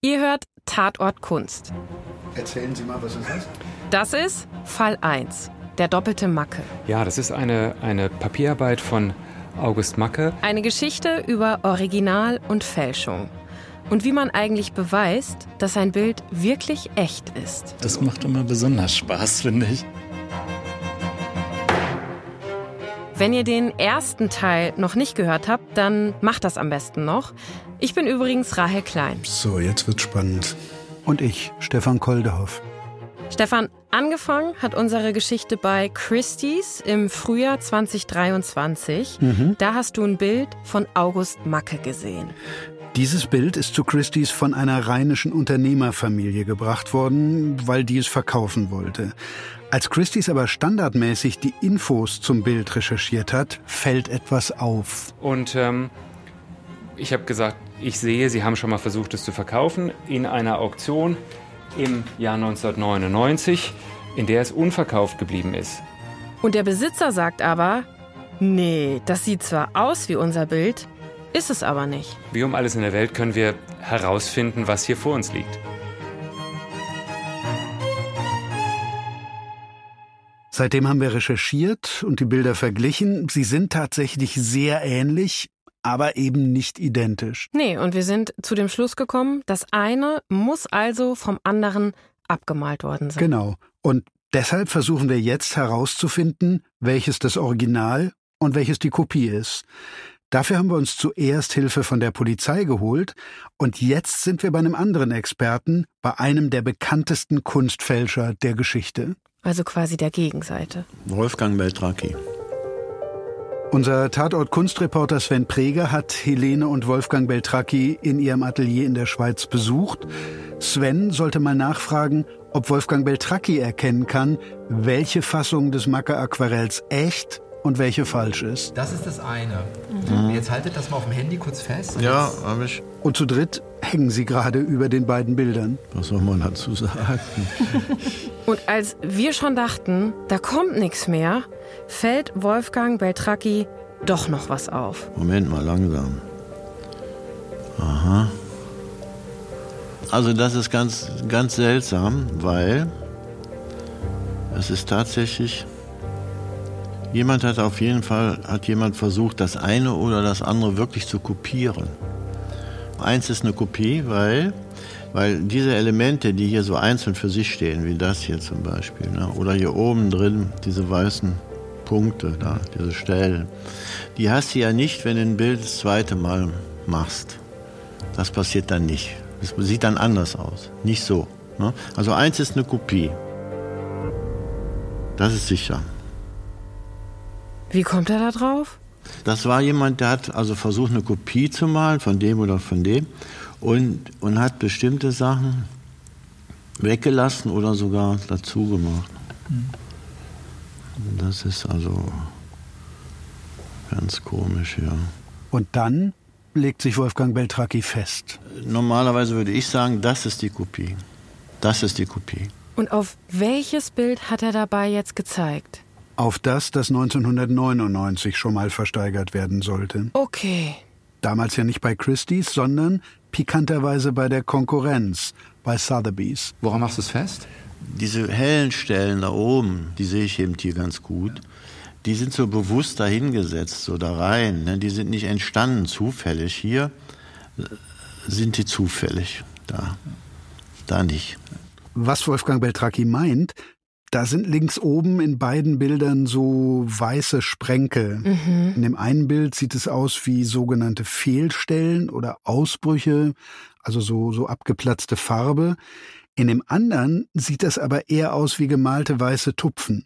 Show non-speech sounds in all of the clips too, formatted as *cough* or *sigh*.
Ihr hört Tatort Kunst. Erzählen Sie mal, was ist das? Das ist Fall 1, der doppelte Macke. Ja, das ist eine, eine Papierarbeit von August Macke. Eine Geschichte über Original und Fälschung. Und wie man eigentlich beweist, dass ein Bild wirklich echt ist. Das macht immer besonders Spaß, finde ich. Wenn ihr den ersten Teil noch nicht gehört habt, dann macht das am besten noch. Ich bin übrigens Rahel Klein. So, jetzt wird's spannend. Und ich, Stefan Koldehoff. Stefan, angefangen hat unsere Geschichte bei Christie's im Frühjahr 2023. Mhm. Da hast du ein Bild von August Macke gesehen. Dieses Bild ist zu Christie's von einer rheinischen Unternehmerfamilie gebracht worden, weil die es verkaufen wollte. Als Christie's aber standardmäßig die Infos zum Bild recherchiert hat, fällt etwas auf. Und ähm, ich habe gesagt, ich sehe, Sie haben schon mal versucht, es zu verkaufen in einer Auktion im Jahr 1999, in der es unverkauft geblieben ist. Und der Besitzer sagt aber, nee, das sieht zwar aus wie unser Bild, ist es aber nicht. Wie um alles in der Welt können wir herausfinden, was hier vor uns liegt. Seitdem haben wir recherchiert und die Bilder verglichen. Sie sind tatsächlich sehr ähnlich, aber eben nicht identisch. Nee, und wir sind zu dem Schluss gekommen, das eine muss also vom anderen abgemalt worden sein. Genau. Und deshalb versuchen wir jetzt herauszufinden, welches das Original und welches die Kopie ist. Dafür haben wir uns zuerst Hilfe von der Polizei geholt und jetzt sind wir bei einem anderen Experten, bei einem der bekanntesten Kunstfälscher der Geschichte. Also quasi der Gegenseite. Wolfgang Beltraki. Unser Tatort-Kunstreporter Sven Preger hat Helene und Wolfgang Beltracchi in ihrem Atelier in der Schweiz besucht. Sven sollte mal nachfragen, ob Wolfgang Beltracchi erkennen kann, welche Fassung des Macke-Aquarells echt und welche falsch ist. Das ist das eine. Jetzt haltet das mal auf dem Handy kurz fest. Ja, habe ich. Und zu dritt hängen sie gerade über den beiden Bildern. Was soll man dazu sagen? Und als wir schon dachten, da kommt nichts mehr, fällt Wolfgang Beltracchi doch noch was auf. Moment mal, langsam. Aha. Also das ist ganz, ganz seltsam, weil es ist tatsächlich, jemand hat auf jeden Fall, hat jemand versucht, das eine oder das andere wirklich zu kopieren. Eins ist eine Kopie, weil, weil diese Elemente, die hier so einzeln für sich stehen, wie das hier zum Beispiel, ne, oder hier oben drin, diese weißen Punkte da, diese Stellen, die hast du ja nicht, wenn du ein Bild das zweite Mal machst. Das passiert dann nicht. Das sieht dann anders aus. Nicht so. Ne? Also eins ist eine Kopie. Das ist sicher. Wie kommt er da drauf? Das war jemand, der hat also versucht, eine Kopie zu malen von dem oder von dem und, und hat bestimmte Sachen weggelassen oder sogar dazu gemacht. Das ist also ganz komisch, ja. Und dann legt sich Wolfgang Beltracchi fest. Normalerweise würde ich sagen, das ist die Kopie. Das ist die Kopie. Und auf welches Bild hat er dabei jetzt gezeigt? Auf das, das 1999 schon mal versteigert werden sollte. Okay. Damals ja nicht bei Christie's, sondern pikanterweise bei der Konkurrenz, bei Sotheby's. Woran machst du es fest? Diese hellen Stellen da oben, die sehe ich eben hier ganz gut. Die sind so bewusst dahingesetzt, so da rein. Ne? Die sind nicht entstanden zufällig. Hier äh, sind die zufällig. Da. Da nicht. Was Wolfgang Beltracchi meint, da sind links oben in beiden Bildern so weiße Sprenkel. In dem einen Bild sieht es aus wie sogenannte Fehlstellen oder Ausbrüche, also so, so abgeplatzte Farbe. In dem anderen sieht das aber eher aus wie gemalte weiße Tupfen.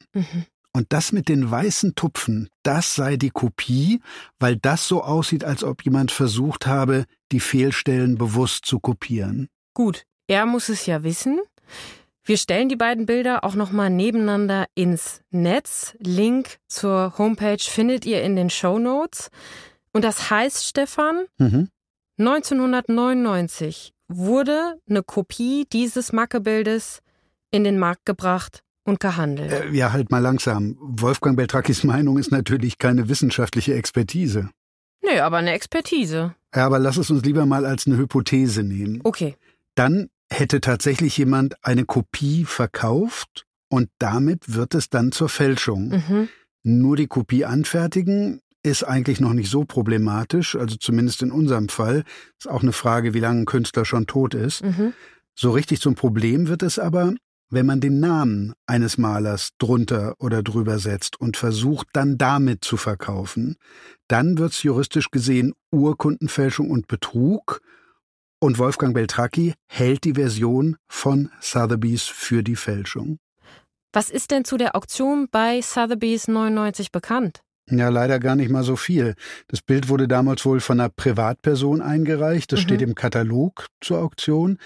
Und das mit den weißen Tupfen, das sei die Kopie, weil das so aussieht, als ob jemand versucht habe, die Fehlstellen bewusst zu kopieren. Gut, er muss es ja wissen. Wir stellen die beiden Bilder auch nochmal nebeneinander ins Netz. Link zur Homepage findet ihr in den Show Notes. Und das heißt, Stefan, Mhm. 1999 wurde eine Kopie dieses Macke-Bildes in den Markt gebracht und gehandelt. Äh, ja, halt mal langsam. Wolfgang Beltrakis Meinung ist natürlich keine wissenschaftliche Expertise. Nö, aber eine Expertise. Ja, aber lass es uns lieber mal als eine Hypothese nehmen. Okay. Dann hätte tatsächlich jemand eine Kopie verkauft und damit wird es dann zur Fälschung. Mhm. Nur die Kopie anfertigen ist eigentlich noch nicht so problematisch, also zumindest in unserem Fall. Ist auch eine Frage, wie lange ein Künstler schon tot ist. Mhm. So richtig zum Problem wird es aber, wenn man den Namen eines Malers drunter oder drüber setzt und versucht dann damit zu verkaufen, dann wird es juristisch gesehen Urkundenfälschung und Betrug und Wolfgang Beltracchi hält die Version von Sotheby's für die Fälschung. Was ist denn zu der Auktion bei Sotheby's 99 bekannt? Ja, leider gar nicht mal so viel. Das Bild wurde damals wohl von einer Privatperson eingereicht. Das mhm. steht im Katalog zur Auktion.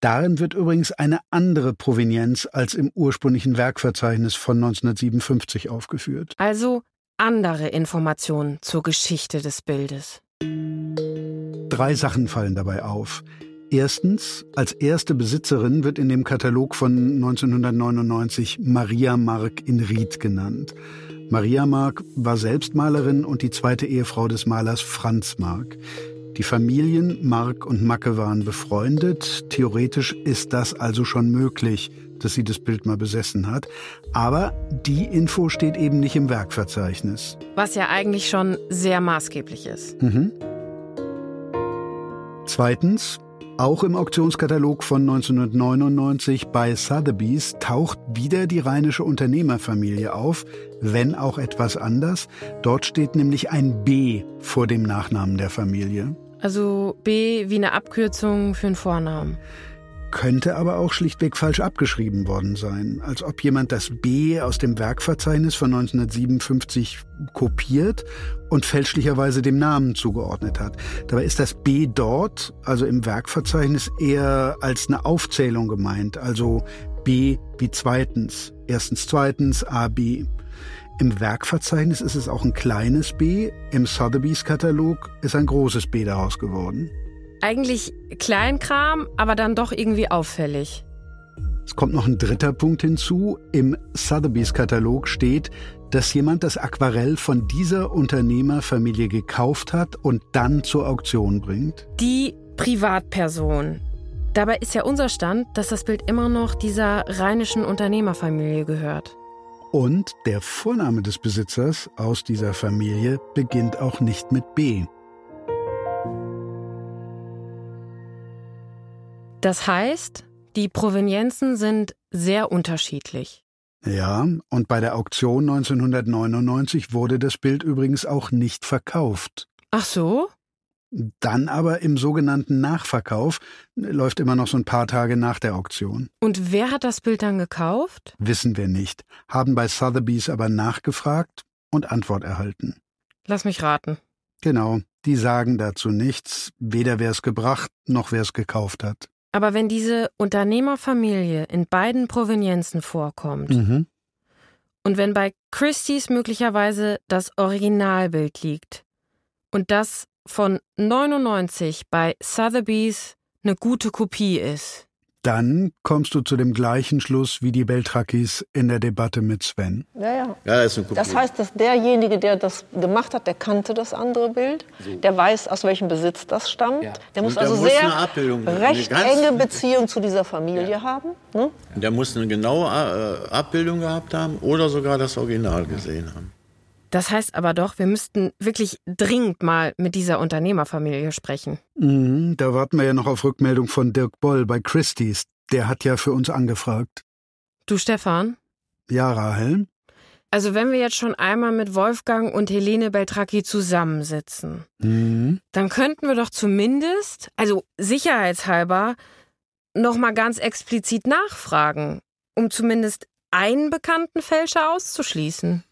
Darin wird übrigens eine andere Provenienz als im ursprünglichen Werkverzeichnis von 1957 aufgeführt. Also andere Informationen zur Geschichte des Bildes. Drei Sachen fallen dabei auf. Erstens, als erste Besitzerin wird in dem Katalog von 1999 Maria Mark in Ried genannt. Maria Mark war Selbstmalerin und die zweite Ehefrau des Malers Franz Mark. Die Familien Mark und Macke waren befreundet. Theoretisch ist das also schon möglich, dass sie das Bild mal besessen hat. Aber die Info steht eben nicht im Werkverzeichnis. Was ja eigentlich schon sehr maßgeblich ist. Mhm. Zweitens, auch im Auktionskatalog von 1999 bei Sotheby's taucht wieder die rheinische Unternehmerfamilie auf, wenn auch etwas anders. Dort steht nämlich ein B vor dem Nachnamen der Familie. Also B wie eine Abkürzung für einen Vornamen. Könnte aber auch schlichtweg falsch abgeschrieben worden sein, als ob jemand das B aus dem Werkverzeichnis von 1957 kopiert und fälschlicherweise dem Namen zugeordnet hat. Dabei ist das B dort, also im Werkverzeichnis, eher als eine Aufzählung gemeint, also B wie zweitens, erstens zweitens A B. Im Werkverzeichnis ist es auch ein kleines B, im Sotheby's Katalog ist ein großes B daraus geworden. Eigentlich Kleinkram, aber dann doch irgendwie auffällig. Es kommt noch ein dritter Punkt hinzu. Im Sotheby's Katalog steht, dass jemand das Aquarell von dieser Unternehmerfamilie gekauft hat und dann zur Auktion bringt. Die Privatperson. Dabei ist ja unser Stand, dass das Bild immer noch dieser rheinischen Unternehmerfamilie gehört. Und der Vorname des Besitzers aus dieser Familie beginnt auch nicht mit B. Das heißt, die Provenienzen sind sehr unterschiedlich. Ja, und bei der Auktion 1999 wurde das Bild übrigens auch nicht verkauft. Ach so? Dann aber im sogenannten Nachverkauf, läuft immer noch so ein paar Tage nach der Auktion. Und wer hat das Bild dann gekauft? Wissen wir nicht, haben bei Sotheby's aber nachgefragt und Antwort erhalten. Lass mich raten. Genau, die sagen dazu nichts, weder wer es gebracht noch wer es gekauft hat. Aber wenn diese Unternehmerfamilie in beiden Provenienzen vorkommt mhm. und wenn bei Christie's möglicherweise das Originalbild liegt und das von 99 bei Sotheby's eine gute Kopie ist, dann kommst du zu dem gleichen Schluss wie die Beltrakis in der Debatte mit Sven. Ja, ja. ja das, das, heißt, dass derjenige, der das gemacht hat, der kannte das andere Bild, so. der weiß, aus welchem Besitz das stammt. Ja. Der muss also muss sehr recht enge Beziehung zu dieser Familie ja. haben. Ne? Der muss eine genaue äh, Abbildung gehabt haben oder sogar das Original gesehen haben. Das heißt aber doch, wir müssten wirklich dringend mal mit dieser Unternehmerfamilie sprechen. Mhm, da warten wir ja noch auf Rückmeldung von Dirk Boll bei Christie's. Der hat ja für uns angefragt. Du, Stefan? Ja, Rahel? Also wenn wir jetzt schon einmal mit Wolfgang und Helene Beltracchi zusammensitzen, mhm. dann könnten wir doch zumindest, also sicherheitshalber, noch mal ganz explizit nachfragen, um zumindest einen bekannten Fälscher auszuschließen.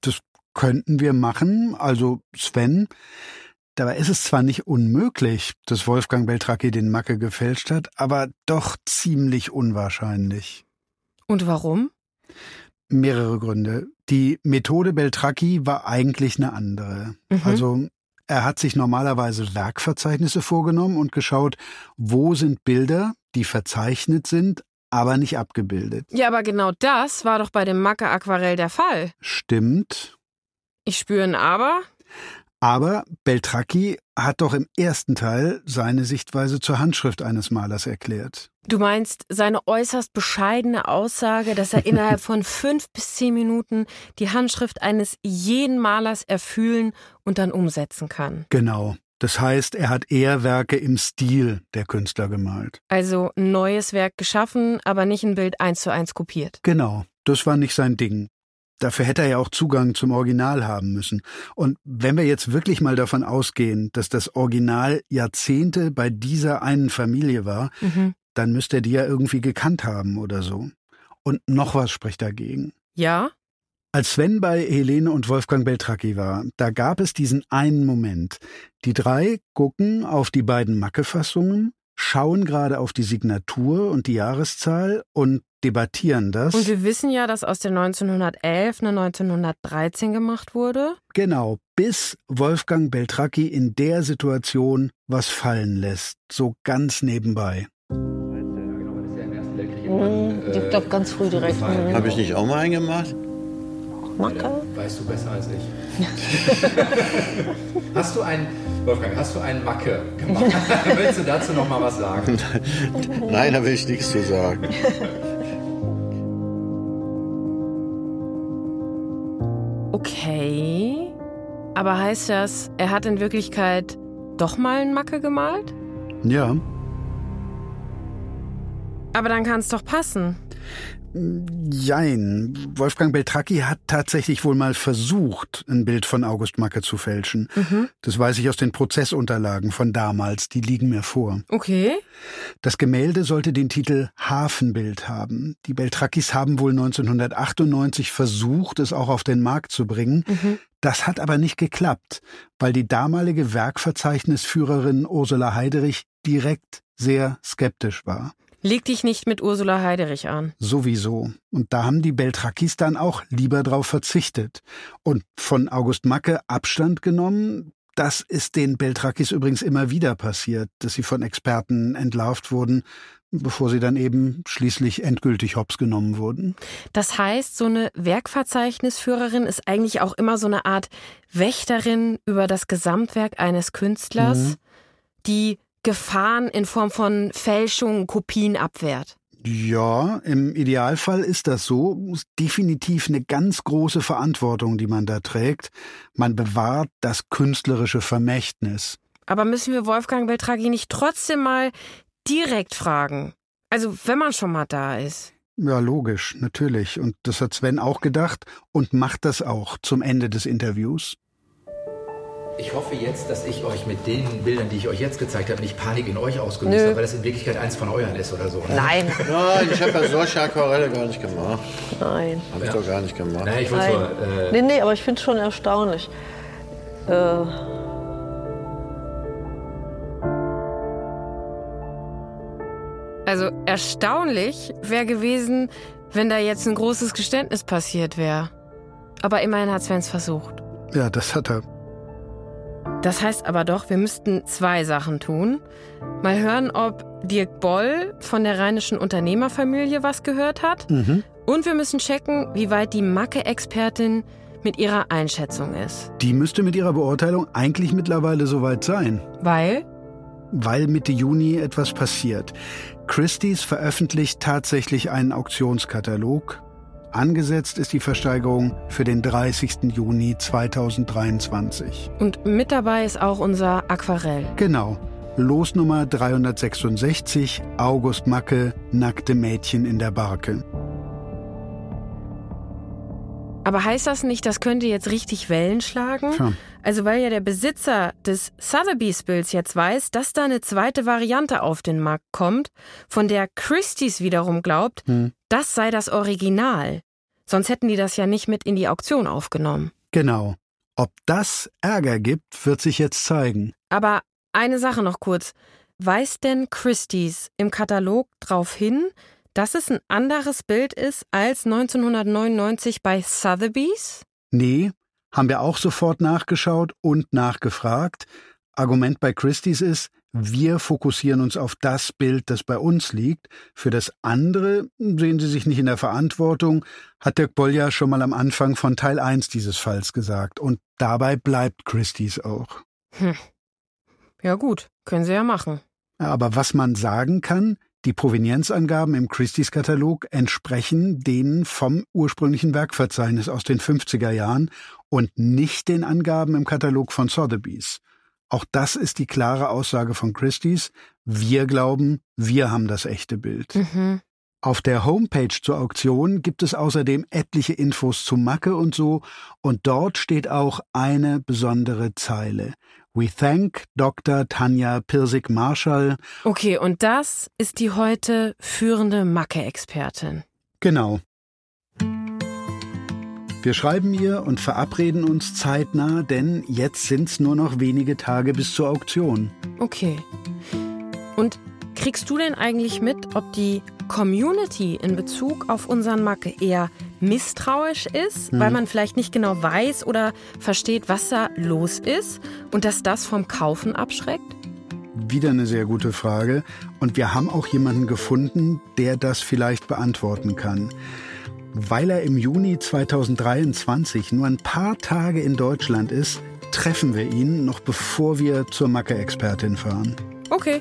Das könnten wir machen. Also Sven, dabei ist es zwar nicht unmöglich, dass Wolfgang Beltracchi den Macke gefälscht hat, aber doch ziemlich unwahrscheinlich. Und warum? Mehrere Gründe. Die Methode Beltracchi war eigentlich eine andere. Mhm. Also er hat sich normalerweise Werkverzeichnisse vorgenommen und geschaut, wo sind Bilder, die verzeichnet sind, aber nicht abgebildet. Ja, aber genau das war doch bei dem Macke-Aquarell der Fall. Stimmt. Ich spüre ein Aber. Aber Beltracchi hat doch im ersten Teil seine Sichtweise zur Handschrift eines Malers erklärt. Du meinst seine äußerst bescheidene Aussage, dass er innerhalb von *laughs* fünf bis zehn Minuten die Handschrift eines jeden Malers erfühlen und dann umsetzen kann. Genau. Das heißt, er hat eher Werke im Stil der Künstler gemalt. Also ein neues Werk geschaffen, aber nicht ein Bild eins zu eins kopiert. Genau. Das war nicht sein Ding. Dafür hätte er ja auch Zugang zum Original haben müssen. Und wenn wir jetzt wirklich mal davon ausgehen, dass das Original Jahrzehnte bei dieser einen Familie war, mhm. dann müsste er die ja irgendwie gekannt haben oder so. Und noch was spricht dagegen. Ja? Als Sven bei Helene und Wolfgang Beltracchi war, da gab es diesen einen Moment. Die drei gucken auf die beiden Macke-Fassungen, schauen gerade auf die Signatur und die Jahreszahl und debattieren das. Und wir wissen ja, dass aus der 1911 eine 1913 gemacht wurde. Genau, bis Wolfgang Beltracchi in der Situation was fallen lässt, so ganz nebenbei. Mhm, ich glaube ganz früh direkt. Habe ich nicht auch mal einen gemacht? Macke? Weißt du besser als ich. *laughs* hast du einen, Wolfgang, hast du einen Macke gemacht? *laughs* Willst du dazu noch mal was sagen? Nein, da will ich nichts zu sagen. Okay. Aber heißt das, er hat in Wirklichkeit doch mal einen Macke gemalt? Ja. Aber dann kann es doch passen. Jein. Wolfgang Beltracchi hat tatsächlich wohl mal versucht, ein Bild von August Macke zu fälschen. Mhm. Das weiß ich aus den Prozessunterlagen von damals, die liegen mir vor. Okay. Das Gemälde sollte den Titel Hafenbild haben. Die Beltracchis haben wohl 1998 versucht, es auch auf den Markt zu bringen. Mhm. Das hat aber nicht geklappt, weil die damalige Werkverzeichnisführerin Ursula Heiderich direkt sehr skeptisch war. Leg dich nicht mit Ursula Heiderich an. Sowieso. Und da haben die Beltrakis dann auch lieber drauf verzichtet. Und von August Macke Abstand genommen, das ist den Beltrakis übrigens immer wieder passiert, dass sie von Experten entlarvt wurden, bevor sie dann eben schließlich endgültig hops genommen wurden. Das heißt, so eine Werkverzeichnisführerin ist eigentlich auch immer so eine Art Wächterin über das Gesamtwerk eines Künstlers, mhm. die Gefahren in Form von Fälschungen, Kopien abwehrt? Ja, im Idealfall ist das so. Ist definitiv eine ganz große Verantwortung, die man da trägt. Man bewahrt das künstlerische Vermächtnis. Aber müssen wir Wolfgang Beltragi nicht trotzdem mal direkt fragen? Also, wenn man schon mal da ist. Ja, logisch, natürlich. Und das hat Sven auch gedacht und macht das auch zum Ende des Interviews. Ich hoffe jetzt, dass ich euch mit den Bildern, die ich euch jetzt gezeigt habe, nicht Panik in euch ausgelöst habe, weil das in Wirklichkeit eins von euren ist oder so. Ne? Nein. *laughs* Nein, ich habe ja solche Aquarelle gar nicht gemacht. Nein. Habe ich ja. doch gar nicht gemacht. Nein, ich Nein. So, äh nee, nee, aber ich finde es schon erstaunlich. Äh also erstaunlich wäre gewesen, wenn da jetzt ein großes Geständnis passiert wäre. Aber immerhin hat Sven es versucht. Ja, das hat er. Das heißt aber doch, wir müssten zwei Sachen tun. Mal hören, ob Dirk Boll von der rheinischen Unternehmerfamilie was gehört hat. Mhm. Und wir müssen checken, wie weit die Macke-Expertin mit ihrer Einschätzung ist. Die müsste mit ihrer Beurteilung eigentlich mittlerweile soweit sein. Weil? Weil Mitte Juni etwas passiert. Christie's veröffentlicht tatsächlich einen Auktionskatalog Angesetzt ist die Versteigerung für den 30. Juni 2023. Und mit dabei ist auch unser Aquarell. Genau. Losnummer 366, August Macke, nackte Mädchen in der Barke. Aber heißt das nicht, das könnte jetzt richtig Wellen schlagen? Ja. Also weil ja der Besitzer des Sotheby's-Bilds jetzt weiß, dass da eine zweite Variante auf den Markt kommt, von der Christie's wiederum glaubt, hm. Das sei das Original. Sonst hätten die das ja nicht mit in die Auktion aufgenommen. Genau. Ob das Ärger gibt, wird sich jetzt zeigen. Aber eine Sache noch kurz. Weiß denn Christie's im Katalog darauf hin, dass es ein anderes Bild ist als 1999 bei Sotheby's? Nee, haben wir auch sofort nachgeschaut und nachgefragt. Argument bei Christie's ist, wir fokussieren uns auf das Bild, das bei uns liegt. Für das andere sehen Sie sich nicht in der Verantwortung, hat Dirk Boll ja schon mal am Anfang von Teil 1 dieses Falls gesagt. Und dabei bleibt Christie's auch. Hm. Ja gut, können Sie ja machen. Aber was man sagen kann, die Provenienzangaben im Christie's Katalog entsprechen denen vom ursprünglichen Werkverzeichnis aus den 50er Jahren und nicht den Angaben im Katalog von Sotheby's. Auch das ist die klare Aussage von Christie's. Wir glauben, wir haben das echte Bild. Mhm. Auf der Homepage zur Auktion gibt es außerdem etliche Infos zu Macke und so, und dort steht auch eine besondere Zeile. We thank Dr. Tanja Pirsig-Marschall. Okay, und das ist die heute führende Macke-Expertin. Genau. Wir schreiben ihr und verabreden uns zeitnah, denn jetzt sind's nur noch wenige Tage bis zur Auktion. Okay. Und kriegst du denn eigentlich mit, ob die Community in Bezug auf unseren Macke eher misstrauisch ist, hm. weil man vielleicht nicht genau weiß oder versteht, was da los ist und dass das vom Kaufen abschreckt? Wieder eine sehr gute Frage. Und wir haben auch jemanden gefunden, der das vielleicht beantworten kann. Weil er im Juni 2023 nur ein paar Tage in Deutschland ist, treffen wir ihn noch bevor wir zur Macke-Expertin fahren. Okay.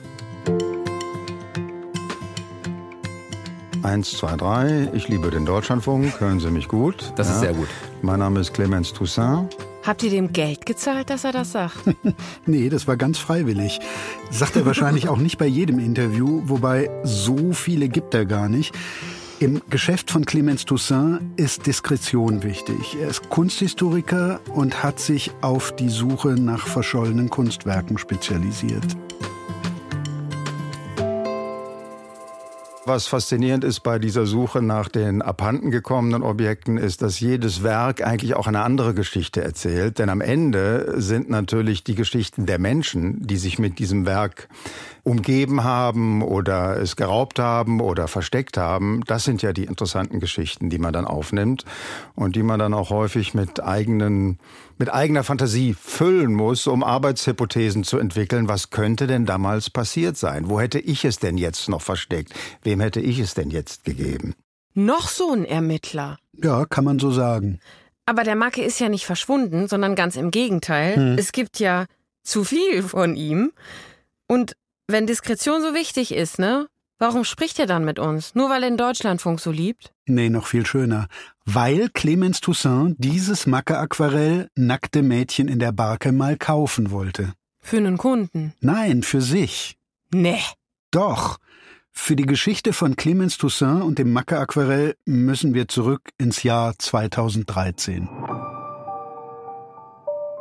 1, 2, 3. Ich liebe den Deutschlandfunk. Hören Sie mich gut? Das ja. ist sehr gut. Mein Name ist Clemens Toussaint. Habt ihr dem Geld gezahlt, dass er das sagt? *laughs* nee, das war ganz freiwillig. Sagt er wahrscheinlich auch nicht bei jedem Interview, wobei so viele gibt er gar nicht. Im Geschäft von Clemens Toussaint ist Diskretion wichtig. Er ist Kunsthistoriker und hat sich auf die Suche nach verschollenen Kunstwerken spezialisiert. Was faszinierend ist bei dieser Suche nach den abhanden gekommenen Objekten, ist, dass jedes Werk eigentlich auch eine andere Geschichte erzählt. Denn am Ende sind natürlich die Geschichten der Menschen, die sich mit diesem Werk umgeben haben oder es geraubt haben oder versteckt haben. Das sind ja die interessanten Geschichten, die man dann aufnimmt und die man dann auch häufig mit eigenen, mit eigener Fantasie füllen muss, um Arbeitshypothesen zu entwickeln. Was könnte denn damals passiert sein? Wo hätte ich es denn jetzt noch versteckt? Wem hätte ich es denn jetzt gegeben? Noch so ein Ermittler. Ja, kann man so sagen. Aber der Macke ist ja nicht verschwunden, sondern ganz im Gegenteil. Hm. Es gibt ja zu viel von ihm. Und wenn Diskretion so wichtig ist, ne? Warum spricht er dann mit uns? Nur weil er den Deutschlandfunk so liebt? Nee, noch viel schöner. Weil Clemens Toussaint dieses Macke-Aquarell Nackte Mädchen in der Barke mal kaufen wollte. Für einen Kunden? Nein, für sich. Nee. Doch. Für die Geschichte von Clemens Toussaint und dem Macke-Aquarell müssen wir zurück ins Jahr 2013.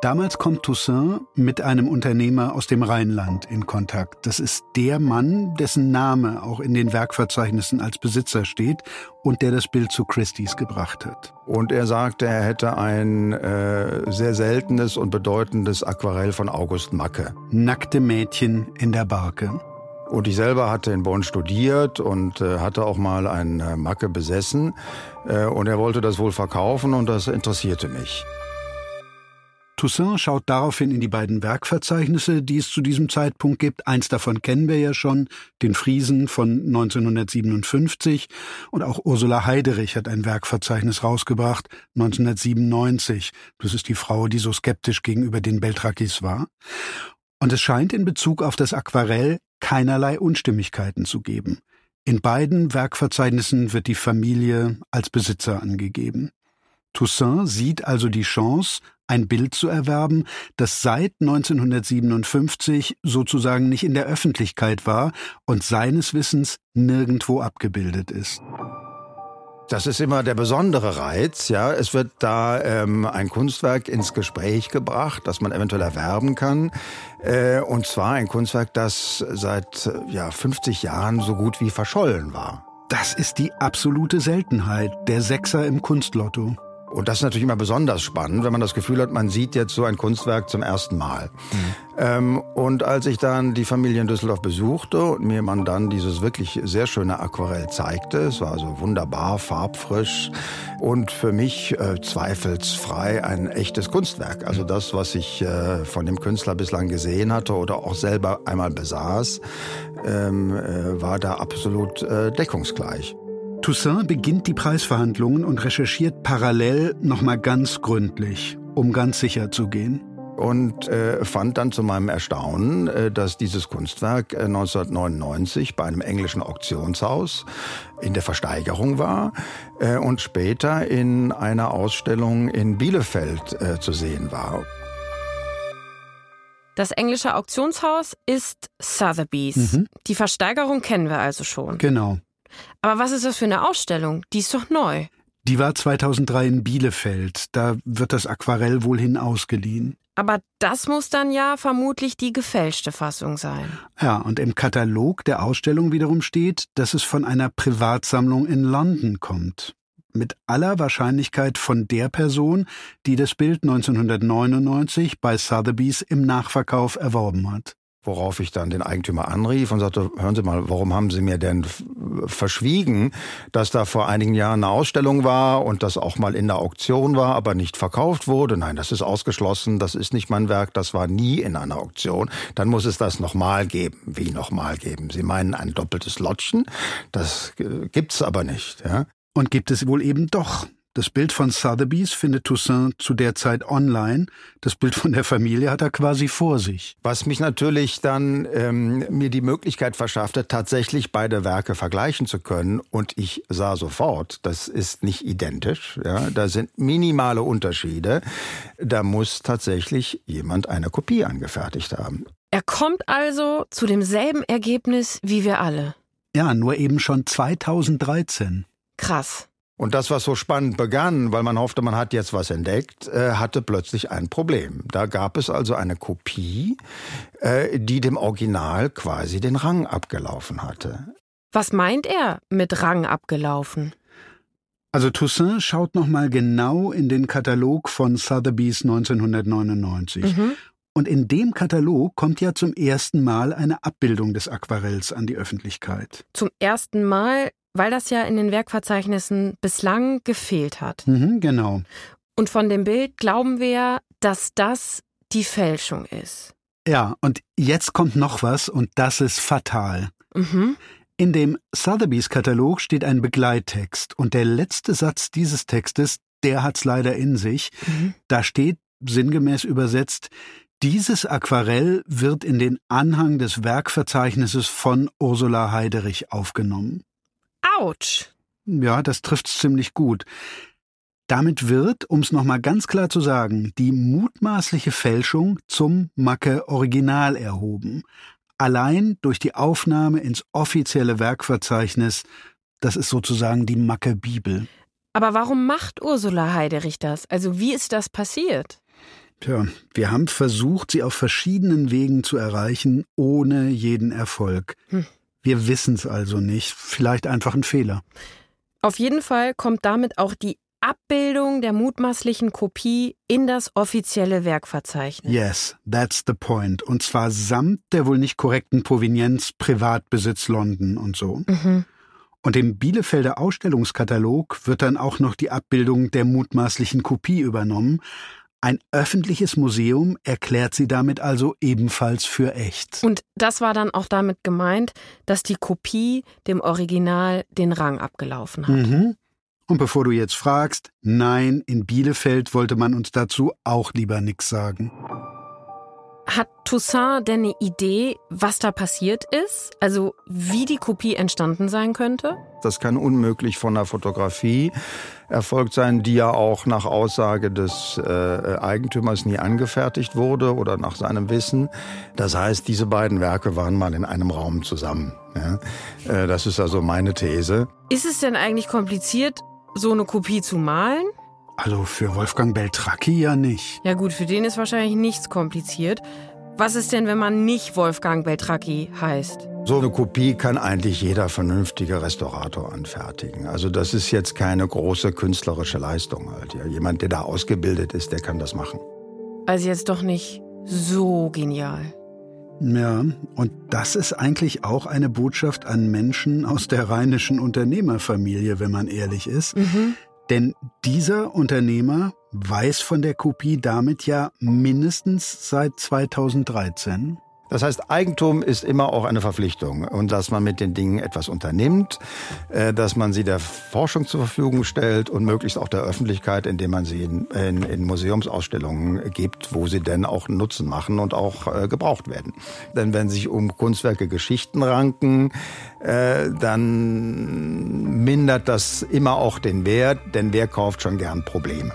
Damals kommt Toussaint mit einem Unternehmer aus dem Rheinland in Kontakt. Das ist der Mann, dessen Name auch in den Werkverzeichnissen als Besitzer steht und der das Bild zu Christie's gebracht hat. Und er sagte, er hätte ein äh, sehr seltenes und bedeutendes Aquarell von August Macke. Nackte Mädchen in der Barke. Und ich selber hatte in Bonn studiert und äh, hatte auch mal ein äh, Macke besessen. Äh, und er wollte das wohl verkaufen und das interessierte mich. Toussaint schaut daraufhin in die beiden Werkverzeichnisse, die es zu diesem Zeitpunkt gibt. Eins davon kennen wir ja schon, den Friesen von 1957. Und auch Ursula Heiderich hat ein Werkverzeichnis rausgebracht, 1997. Das ist die Frau, die so skeptisch gegenüber den Beltrakis war. Und es scheint in Bezug auf das Aquarell keinerlei Unstimmigkeiten zu geben. In beiden Werkverzeichnissen wird die Familie als Besitzer angegeben. Toussaint sieht also die Chance, ein Bild zu erwerben, das seit 1957 sozusagen nicht in der Öffentlichkeit war und seines Wissens nirgendwo abgebildet ist. Das ist immer der besondere Reiz, ja. Es wird da ähm, ein Kunstwerk ins Gespräch gebracht, das man eventuell erwerben kann. Äh, und zwar ein Kunstwerk, das seit ja, 50 Jahren so gut wie verschollen war. Das ist die absolute Seltenheit, der Sechser im Kunstlotto. Und das ist natürlich immer besonders spannend, wenn man das Gefühl hat, man sieht jetzt so ein Kunstwerk zum ersten Mal. Mhm. Ähm, und als ich dann die Familie in Düsseldorf besuchte und mir man dann dieses wirklich sehr schöne Aquarell zeigte, es war also wunderbar, farbfrisch und für mich äh, zweifelsfrei ein echtes Kunstwerk. Also das, was ich äh, von dem Künstler bislang gesehen hatte oder auch selber einmal besaß, ähm, äh, war da absolut äh, deckungsgleich. Toussaint beginnt die Preisverhandlungen und recherchiert parallel nochmal ganz gründlich, um ganz sicher zu gehen. Und äh, fand dann zu meinem Erstaunen, äh, dass dieses Kunstwerk äh, 1999 bei einem englischen Auktionshaus in der Versteigerung war äh, und später in einer Ausstellung in Bielefeld äh, zu sehen war. Das englische Auktionshaus ist Sotheby's. Mhm. Die Versteigerung kennen wir also schon. Genau. Aber was ist das für eine Ausstellung? Die ist doch neu. Die war 2003 in Bielefeld. Da wird das Aquarell wohl hin ausgeliehen. Aber das muss dann ja vermutlich die gefälschte Fassung sein. Ja, und im Katalog der Ausstellung wiederum steht, dass es von einer Privatsammlung in London kommt. Mit aller Wahrscheinlichkeit von der Person, die das Bild 1999 bei Sotheby's im Nachverkauf erworben hat. Worauf ich dann den Eigentümer anrief und sagte, hören Sie mal, warum haben Sie mir denn verschwiegen, dass da vor einigen Jahren eine Ausstellung war und das auch mal in der Auktion war, aber nicht verkauft wurde? Nein, das ist ausgeschlossen, das ist nicht mein Werk, das war nie in einer Auktion. Dann muss es das nochmal geben. Wie nochmal geben? Sie meinen ein doppeltes Lotschen? Das äh, gibt's aber nicht, ja? Und gibt es wohl eben doch. Das Bild von Sotheby's findet Toussaint zu der Zeit online. Das Bild von der Familie hat er quasi vor sich. Was mich natürlich dann ähm, mir die Möglichkeit verschaffte, tatsächlich beide Werke vergleichen zu können. Und ich sah sofort, das ist nicht identisch. Ja, da sind minimale Unterschiede. Da muss tatsächlich jemand eine Kopie angefertigt haben. Er kommt also zu demselben Ergebnis wie wir alle. Ja, nur eben schon 2013. Krass. Und das, was so spannend begann, weil man hoffte, man hat jetzt was entdeckt, äh, hatte plötzlich ein Problem. Da gab es also eine Kopie, äh, die dem Original quasi den Rang abgelaufen hatte. Was meint er mit Rang abgelaufen? Also Toussaint schaut nochmal genau in den Katalog von Sotheby's 1999. Mhm. Und in dem Katalog kommt ja zum ersten Mal eine Abbildung des Aquarells an die Öffentlichkeit. Zum ersten Mal weil das ja in den Werkverzeichnissen bislang gefehlt hat. Mhm, genau. Und von dem Bild glauben wir, dass das die Fälschung ist. Ja, und jetzt kommt noch was und das ist fatal. Mhm. In dem Sotheby's Katalog steht ein Begleittext und der letzte Satz dieses Textes, der hat's leider in sich. Mhm. Da steht sinngemäß übersetzt, dieses Aquarell wird in den Anhang des Werkverzeichnisses von Ursula Heiderich aufgenommen. Autsch. Ja, das trifft's ziemlich gut. Damit wird, um es nochmal ganz klar zu sagen, die mutmaßliche Fälschung zum Macke Original erhoben. Allein durch die Aufnahme ins offizielle Werkverzeichnis, das ist sozusagen die Macke Bibel. Aber warum macht Ursula Heiderich das? Also wie ist das passiert? Tja, wir haben versucht, sie auf verschiedenen Wegen zu erreichen, ohne jeden Erfolg. Hm. Wir wissen es also nicht. Vielleicht einfach ein Fehler. Auf jeden Fall kommt damit auch die Abbildung der mutmaßlichen Kopie in das offizielle Werkverzeichnis. Yes, that's the point. Und zwar samt der wohl nicht korrekten Provenienz Privatbesitz London und so. Mhm. Und im Bielefelder Ausstellungskatalog wird dann auch noch die Abbildung der mutmaßlichen Kopie übernommen, ein öffentliches Museum erklärt sie damit also ebenfalls für echt. Und das war dann auch damit gemeint, dass die Kopie dem Original den Rang abgelaufen hat. Mhm. Und bevor du jetzt fragst, nein, in Bielefeld wollte man uns dazu auch lieber nichts sagen. Hat Toussaint denn eine Idee, was da passiert ist? Also wie die Kopie entstanden sein könnte? Das kann unmöglich von der Fotografie erfolgt sein, die ja auch nach Aussage des äh, Eigentümers nie angefertigt wurde oder nach seinem Wissen. Das heißt, diese beiden Werke waren mal in einem Raum zusammen. Ja? Äh, das ist also meine These. Ist es denn eigentlich kompliziert, so eine Kopie zu malen? Also für Wolfgang Beltracchi ja nicht. Ja gut, für den ist wahrscheinlich nichts kompliziert. Was ist denn, wenn man nicht Wolfgang Beltracchi heißt? So eine Kopie kann eigentlich jeder vernünftige Restaurator anfertigen. Also das ist jetzt keine große künstlerische Leistung halt. Ja, jemand, der da ausgebildet ist, der kann das machen. Also jetzt doch nicht so genial. Ja, und das ist eigentlich auch eine Botschaft an Menschen aus der rheinischen Unternehmerfamilie, wenn man ehrlich ist. Mhm. Denn dieser Unternehmer weiß von der Kopie damit ja mindestens seit 2013. Das heißt, Eigentum ist immer auch eine Verpflichtung und dass man mit den Dingen etwas unternimmt, äh, dass man sie der Forschung zur Verfügung stellt und möglichst auch der Öffentlichkeit, indem man sie in, in, in Museumsausstellungen gibt, wo sie denn auch Nutzen machen und auch äh, gebraucht werden. Denn wenn sich um Kunstwerke Geschichten ranken, äh, dann mindert das immer auch den Wert, denn wer kauft schon gern Probleme.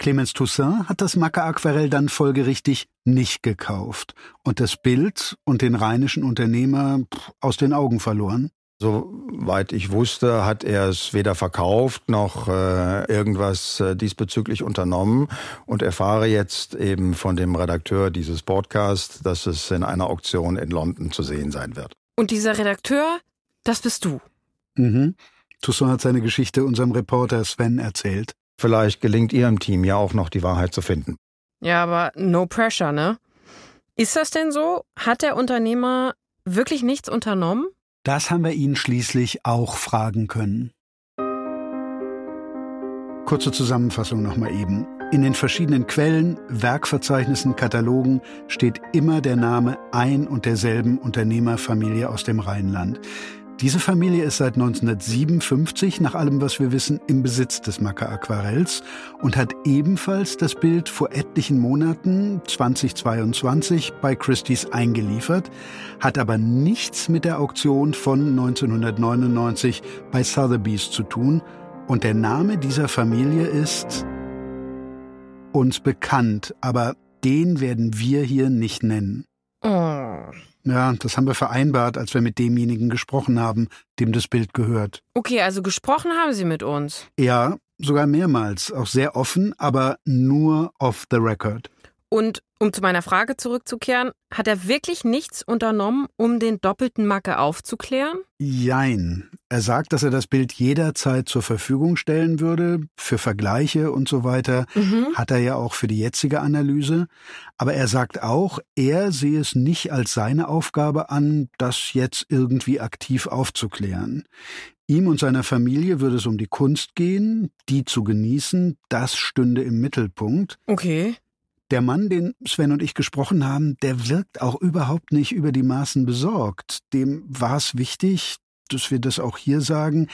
Clemens Toussaint hat das Macker-Aquarell dann folgerichtig nicht gekauft und das Bild und den rheinischen Unternehmer aus den Augen verloren. Soweit ich wusste, hat er es weder verkauft noch äh, irgendwas äh, diesbezüglich unternommen und erfahre jetzt eben von dem Redakteur dieses Podcasts, dass es in einer Auktion in London zu sehen sein wird. Und dieser Redakteur, das bist du. Mhm. Toussaint hat seine Geschichte unserem Reporter Sven erzählt. Vielleicht gelingt Ihrem Team ja auch noch die Wahrheit zu finden. Ja, aber no pressure, ne? Ist das denn so? Hat der Unternehmer wirklich nichts unternommen? Das haben wir ihn schließlich auch fragen können. Kurze Zusammenfassung nochmal eben. In den verschiedenen Quellen, Werkverzeichnissen, Katalogen steht immer der Name ein und derselben Unternehmerfamilie aus dem Rheinland. Diese Familie ist seit 1957, nach allem, was wir wissen, im Besitz des Macker Aquarells und hat ebenfalls das Bild vor etlichen Monaten, 2022, bei Christie's eingeliefert, hat aber nichts mit der Auktion von 1999 bei Sotheby's zu tun und der Name dieser Familie ist uns bekannt, aber den werden wir hier nicht nennen. Oh. Ja, das haben wir vereinbart, als wir mit demjenigen gesprochen haben, dem das Bild gehört. Okay, also gesprochen haben Sie mit uns. Ja, sogar mehrmals, auch sehr offen, aber nur off the record. Und um zu meiner Frage zurückzukehren, hat er wirklich nichts unternommen, um den doppelten Macke aufzuklären? Jein. Er sagt, dass er das Bild jederzeit zur Verfügung stellen würde, für Vergleiche und so weiter. Mhm. Hat er ja auch für die jetzige Analyse. Aber er sagt auch, er sehe es nicht als seine Aufgabe an, das jetzt irgendwie aktiv aufzuklären. Ihm und seiner Familie würde es um die Kunst gehen, die zu genießen, das stünde im Mittelpunkt. Okay. Der Mann, den Sven und ich gesprochen haben, der wirkt auch überhaupt nicht über die Maßen besorgt. Dem war es wichtig, dass wir das auch hier sagen,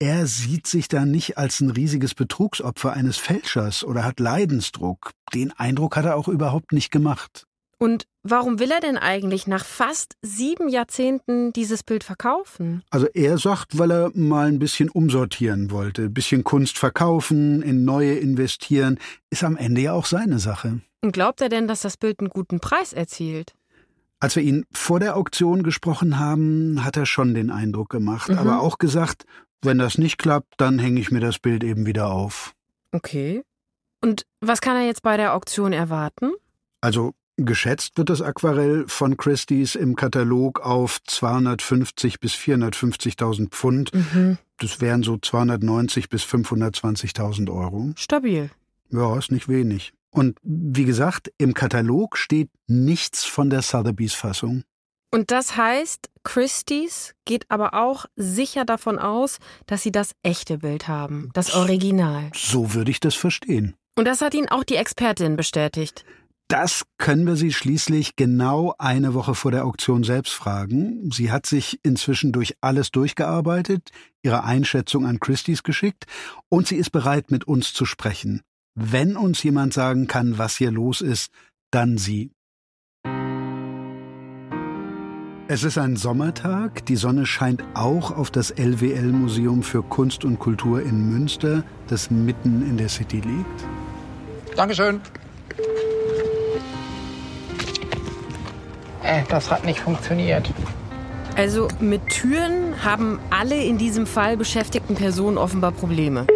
er sieht sich da nicht als ein riesiges Betrugsopfer eines Fälschers oder hat Leidensdruck. Den Eindruck hat er auch überhaupt nicht gemacht. Und warum will er denn eigentlich nach fast sieben Jahrzehnten dieses Bild verkaufen? Also er sagt, weil er mal ein bisschen umsortieren wollte, ein bisschen Kunst verkaufen, in neue investieren, ist am Ende ja auch seine Sache. Und glaubt er denn, dass das Bild einen guten Preis erzielt? Als wir ihn vor der Auktion gesprochen haben, hat er schon den Eindruck gemacht, mhm. aber auch gesagt, wenn das nicht klappt, dann hänge ich mir das Bild eben wieder auf. Okay. Und was kann er jetzt bei der Auktion erwarten? Also geschätzt wird das Aquarell von Christie's im Katalog auf 250 bis 450.000 Pfund. Mhm. Das wären so 290 bis 520.000 Euro. Stabil. Ja, ist nicht wenig. Und wie gesagt, im Katalog steht nichts von der Sotheby's Fassung. Und das heißt, Christie's geht aber auch sicher davon aus, dass sie das echte Bild haben, das Original. So würde ich das verstehen. Und das hat Ihnen auch die Expertin bestätigt. Das können wir Sie schließlich genau eine Woche vor der Auktion selbst fragen. Sie hat sich inzwischen durch alles durchgearbeitet, ihre Einschätzung an Christie's geschickt und sie ist bereit, mit uns zu sprechen. Wenn uns jemand sagen kann, was hier los ist, dann sie. Es ist ein Sommertag, die Sonne scheint auch auf das LWL-Museum für Kunst und Kultur in Münster, das mitten in der City liegt. Dankeschön. Äh, das hat nicht funktioniert. Also mit Türen haben alle in diesem Fall beschäftigten Personen offenbar Probleme.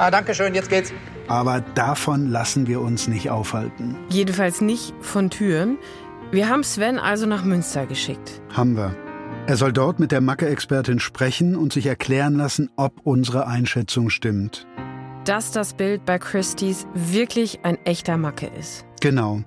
Ah, danke schön, jetzt geht's. Aber davon lassen wir uns nicht aufhalten. Jedenfalls nicht von Türen. Wir haben Sven also nach Münster geschickt. Haben wir. Er soll dort mit der Macke-Expertin sprechen und sich erklären lassen, ob unsere Einschätzung stimmt. Dass das Bild bei Christie's wirklich ein echter Macke ist. Genau.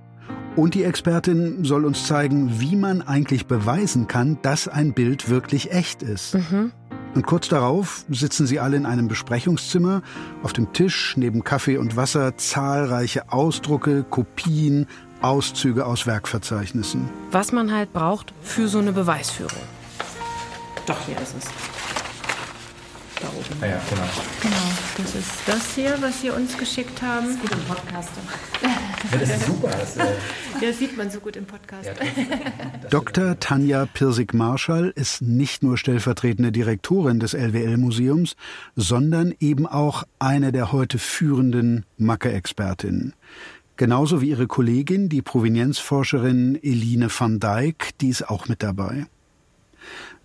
Und die Expertin soll uns zeigen, wie man eigentlich beweisen kann, dass ein Bild wirklich echt ist. Mhm. Und kurz darauf sitzen sie alle in einem Besprechungszimmer. Auf dem Tisch neben Kaffee und Wasser zahlreiche Ausdrucke, Kopien, Auszüge aus Werkverzeichnissen. Was man halt braucht für so eine Beweisführung. Doch, hier ist es. Da oben. Ja, ja, genau. Genau, das ist das hier, was Sie uns geschickt haben. Das ist gut im Podcast. Ja, das ist super. Das, äh ja, sieht man so gut im Podcast. Ja, Dr. Tanja Pirsig-Marschall ist nicht nur stellvertretende Direktorin des LWL-Museums, sondern eben auch eine der heute führenden Macke-Expertinnen. Genauso wie ihre Kollegin, die Provenienzforscherin Eline van Dijk, die ist auch mit dabei.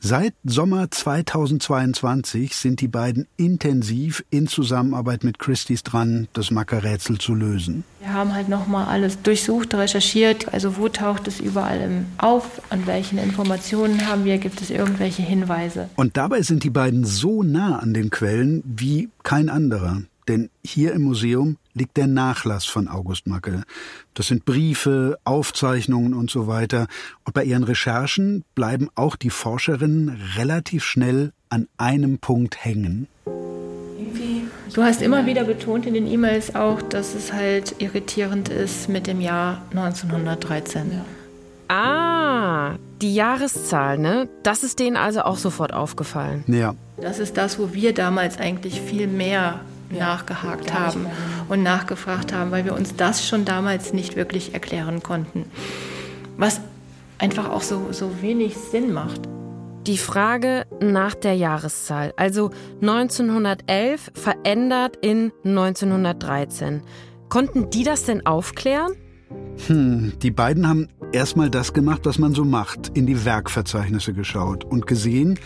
Seit Sommer 2022 sind die beiden intensiv in Zusammenarbeit mit Christie's dran, das Macke-Rätsel zu lösen. Wir haben halt nochmal alles durchsucht, recherchiert. Also wo taucht es überall auf? An welchen Informationen haben wir? Gibt es irgendwelche Hinweise? Und dabei sind die beiden so nah an den Quellen wie kein anderer. Denn hier im Museum liegt der Nachlass von August Macke. Das sind Briefe, Aufzeichnungen und so weiter. Und bei ihren Recherchen bleiben auch die Forscherinnen relativ schnell an einem Punkt hängen. Du hast immer wieder betont in den E-Mails auch, dass es halt irritierend ist mit dem Jahr 1913. Ja. Ah, die Jahreszahl, ne? Das ist denen also auch sofort aufgefallen. Ja. Das ist das, wo wir damals eigentlich viel mehr nachgehakt haben und nachgefragt haben, weil wir uns das schon damals nicht wirklich erklären konnten. Was einfach auch so, so wenig Sinn macht. Die Frage nach der Jahreszahl, also 1911 verändert in 1913. Konnten die das denn aufklären? Hm, die beiden haben erstmal das gemacht, was man so macht, in die Werkverzeichnisse geschaut und gesehen,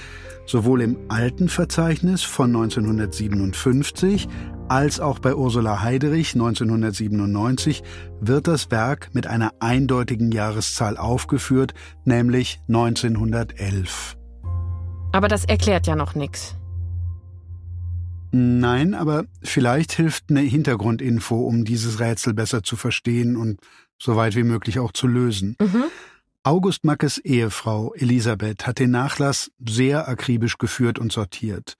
Sowohl im alten Verzeichnis von 1957 als auch bei Ursula Heiderich 1997 wird das Werk mit einer eindeutigen Jahreszahl aufgeführt, nämlich 1911. Aber das erklärt ja noch nichts. Nein, aber vielleicht hilft eine Hintergrundinfo, um dieses Rätsel besser zu verstehen und so weit wie möglich auch zu lösen. Mhm. August Mackes Ehefrau Elisabeth hat den Nachlass sehr akribisch geführt und sortiert.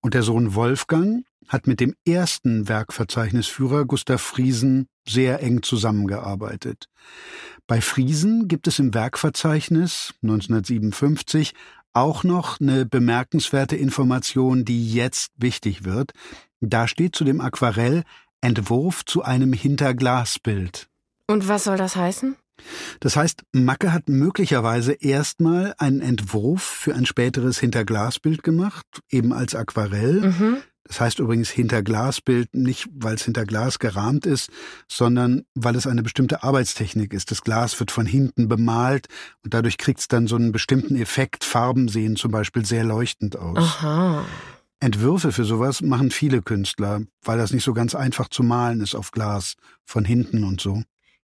Und der Sohn Wolfgang hat mit dem ersten Werkverzeichnisführer Gustav Friesen sehr eng zusammengearbeitet. Bei Friesen gibt es im Werkverzeichnis 1957 auch noch eine bemerkenswerte Information, die jetzt wichtig wird. Da steht zu dem Aquarell Entwurf zu einem Hinterglasbild. Und was soll das heißen? Das heißt, Macke hat möglicherweise erstmal einen Entwurf für ein späteres Hinterglasbild gemacht, eben als Aquarell. Mhm. Das heißt übrigens Hinterglasbild nicht, weil es hinter Glas gerahmt ist, sondern weil es eine bestimmte Arbeitstechnik ist. Das Glas wird von hinten bemalt und dadurch kriegt es dann so einen bestimmten Effekt. Farben sehen zum Beispiel sehr leuchtend aus. Aha. Entwürfe für sowas machen viele Künstler, weil das nicht so ganz einfach zu malen ist auf Glas, von hinten und so.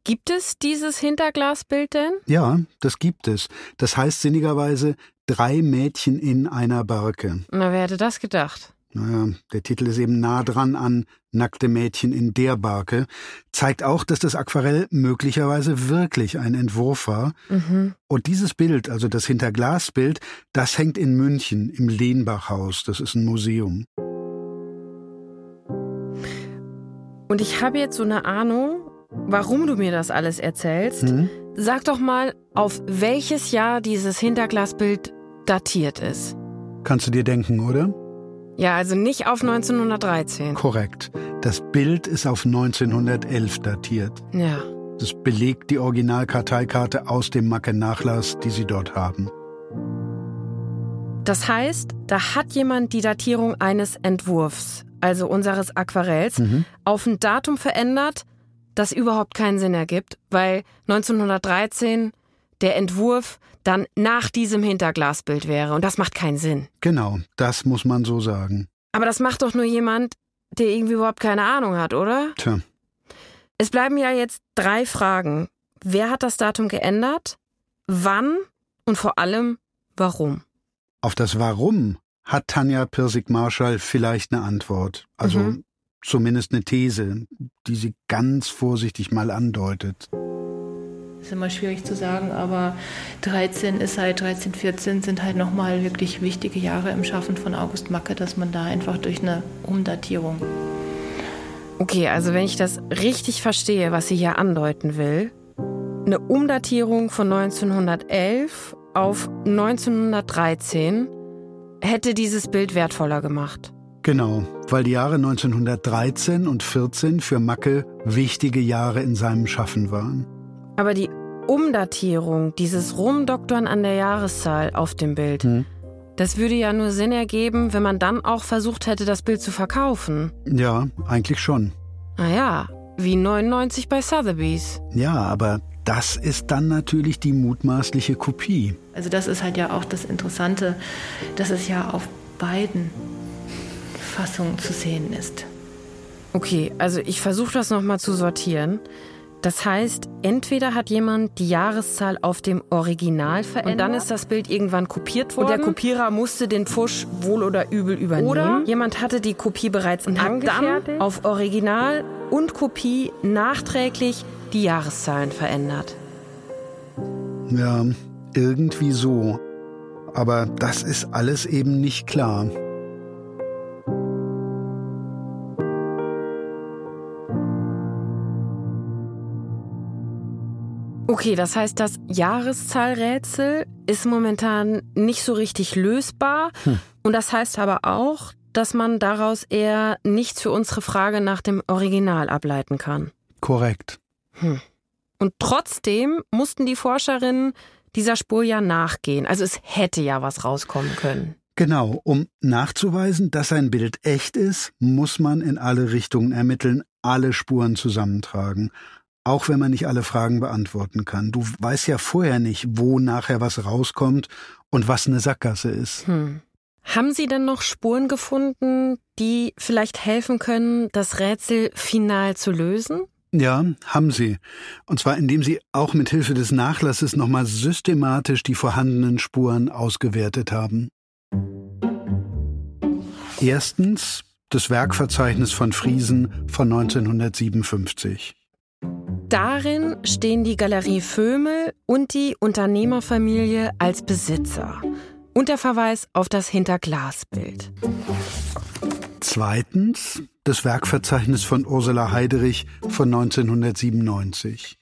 Gibt es dieses Hinterglasbild denn? Ja, das gibt es. Das heißt sinnigerweise drei Mädchen in einer Barke. Na, wer hätte das gedacht? Naja, der Titel ist eben nah dran an Nackte Mädchen in der Barke, zeigt auch, dass das Aquarell möglicherweise wirklich ein Entwurf war. Mhm. Und dieses Bild, also das Hinterglasbild, das hängt in München im Lehnbachhaus. Das ist ein Museum. Und ich habe jetzt so eine Ahnung, warum du mir das alles erzählst. Mhm. Sag doch mal, auf welches Jahr dieses Hinterglasbild datiert ist. Kannst du dir denken, oder? Ja, also nicht auf 1913. Korrekt. Das Bild ist auf 1911 datiert. Ja. Das belegt die Originalkarteikarte aus dem Macke-Nachlass, die sie dort haben. Das heißt, da hat jemand die Datierung eines Entwurfs, also unseres Aquarells, mhm. auf ein Datum verändert, das überhaupt keinen Sinn ergibt, weil 1913 der Entwurf dann nach diesem Hinterglasbild wäre und das macht keinen Sinn. Genau, das muss man so sagen. Aber das macht doch nur jemand, der irgendwie überhaupt keine Ahnung hat, oder? Tja. Es bleiben ja jetzt drei Fragen. Wer hat das Datum geändert? Wann? Und vor allem, warum? Auf das Warum hat Tanja Pirsig-Marschall vielleicht eine Antwort. Also mhm. Zumindest eine These, die sie ganz vorsichtig mal andeutet. Ist immer schwierig zu sagen, aber 13 ist halt 13, 14 sind halt nochmal wirklich wichtige Jahre im Schaffen von August Macke, dass man da einfach durch eine Umdatierung. Okay, also wenn ich das richtig verstehe, was sie hier andeuten will, eine Umdatierung von 1911 auf 1913 hätte dieses Bild wertvoller gemacht. Genau, weil die Jahre 1913 und 14 für Macke wichtige Jahre in seinem Schaffen waren. Aber die Umdatierung, dieses Rumdoktern an der Jahreszahl auf dem Bild, hm. das würde ja nur Sinn ergeben, wenn man dann auch versucht hätte, das Bild zu verkaufen. Ja, eigentlich schon. Naja, wie 99 bei Sotheby's. Ja, aber das ist dann natürlich die mutmaßliche Kopie. Also das ist halt ja auch das Interessante, dass es ja auf beiden Fassungen zu sehen ist. Okay, also ich versuche das nochmal zu sortieren. Das heißt, entweder hat jemand die Jahreszahl auf dem Original verändert und dann ist das Bild irgendwann kopiert worden und der Kopierer musste den Pfusch wohl oder übel übernehmen. Oder jemand hatte die Kopie bereits und hat dann auf Original und Kopie nachträglich die Jahreszahlen verändert. Ja, irgendwie so. Aber das ist alles eben nicht klar. Okay, das heißt, das Jahreszahlrätsel ist momentan nicht so richtig lösbar. Hm. Und das heißt aber auch, dass man daraus eher nichts für unsere Frage nach dem Original ableiten kann. Korrekt. Hm. Und trotzdem mussten die Forscherinnen dieser Spur ja nachgehen. Also es hätte ja was rauskommen können. Genau, um nachzuweisen, dass ein Bild echt ist, muss man in alle Richtungen ermitteln, alle Spuren zusammentragen. Auch wenn man nicht alle Fragen beantworten kann. Du weißt ja vorher nicht, wo nachher was rauskommt und was eine Sackgasse ist. Hm. Haben Sie denn noch Spuren gefunden, die vielleicht helfen können, das Rätsel final zu lösen? Ja, haben sie. Und zwar indem sie auch mit Hilfe des Nachlasses nochmal systematisch die vorhandenen Spuren ausgewertet haben. Erstens das Werkverzeichnis von Friesen von 1957. Darin stehen die Galerie Vömel und die Unternehmerfamilie als Besitzer. Und der Verweis auf das Hinterglasbild. Zweitens das Werkverzeichnis von Ursula Heiderich von 1997.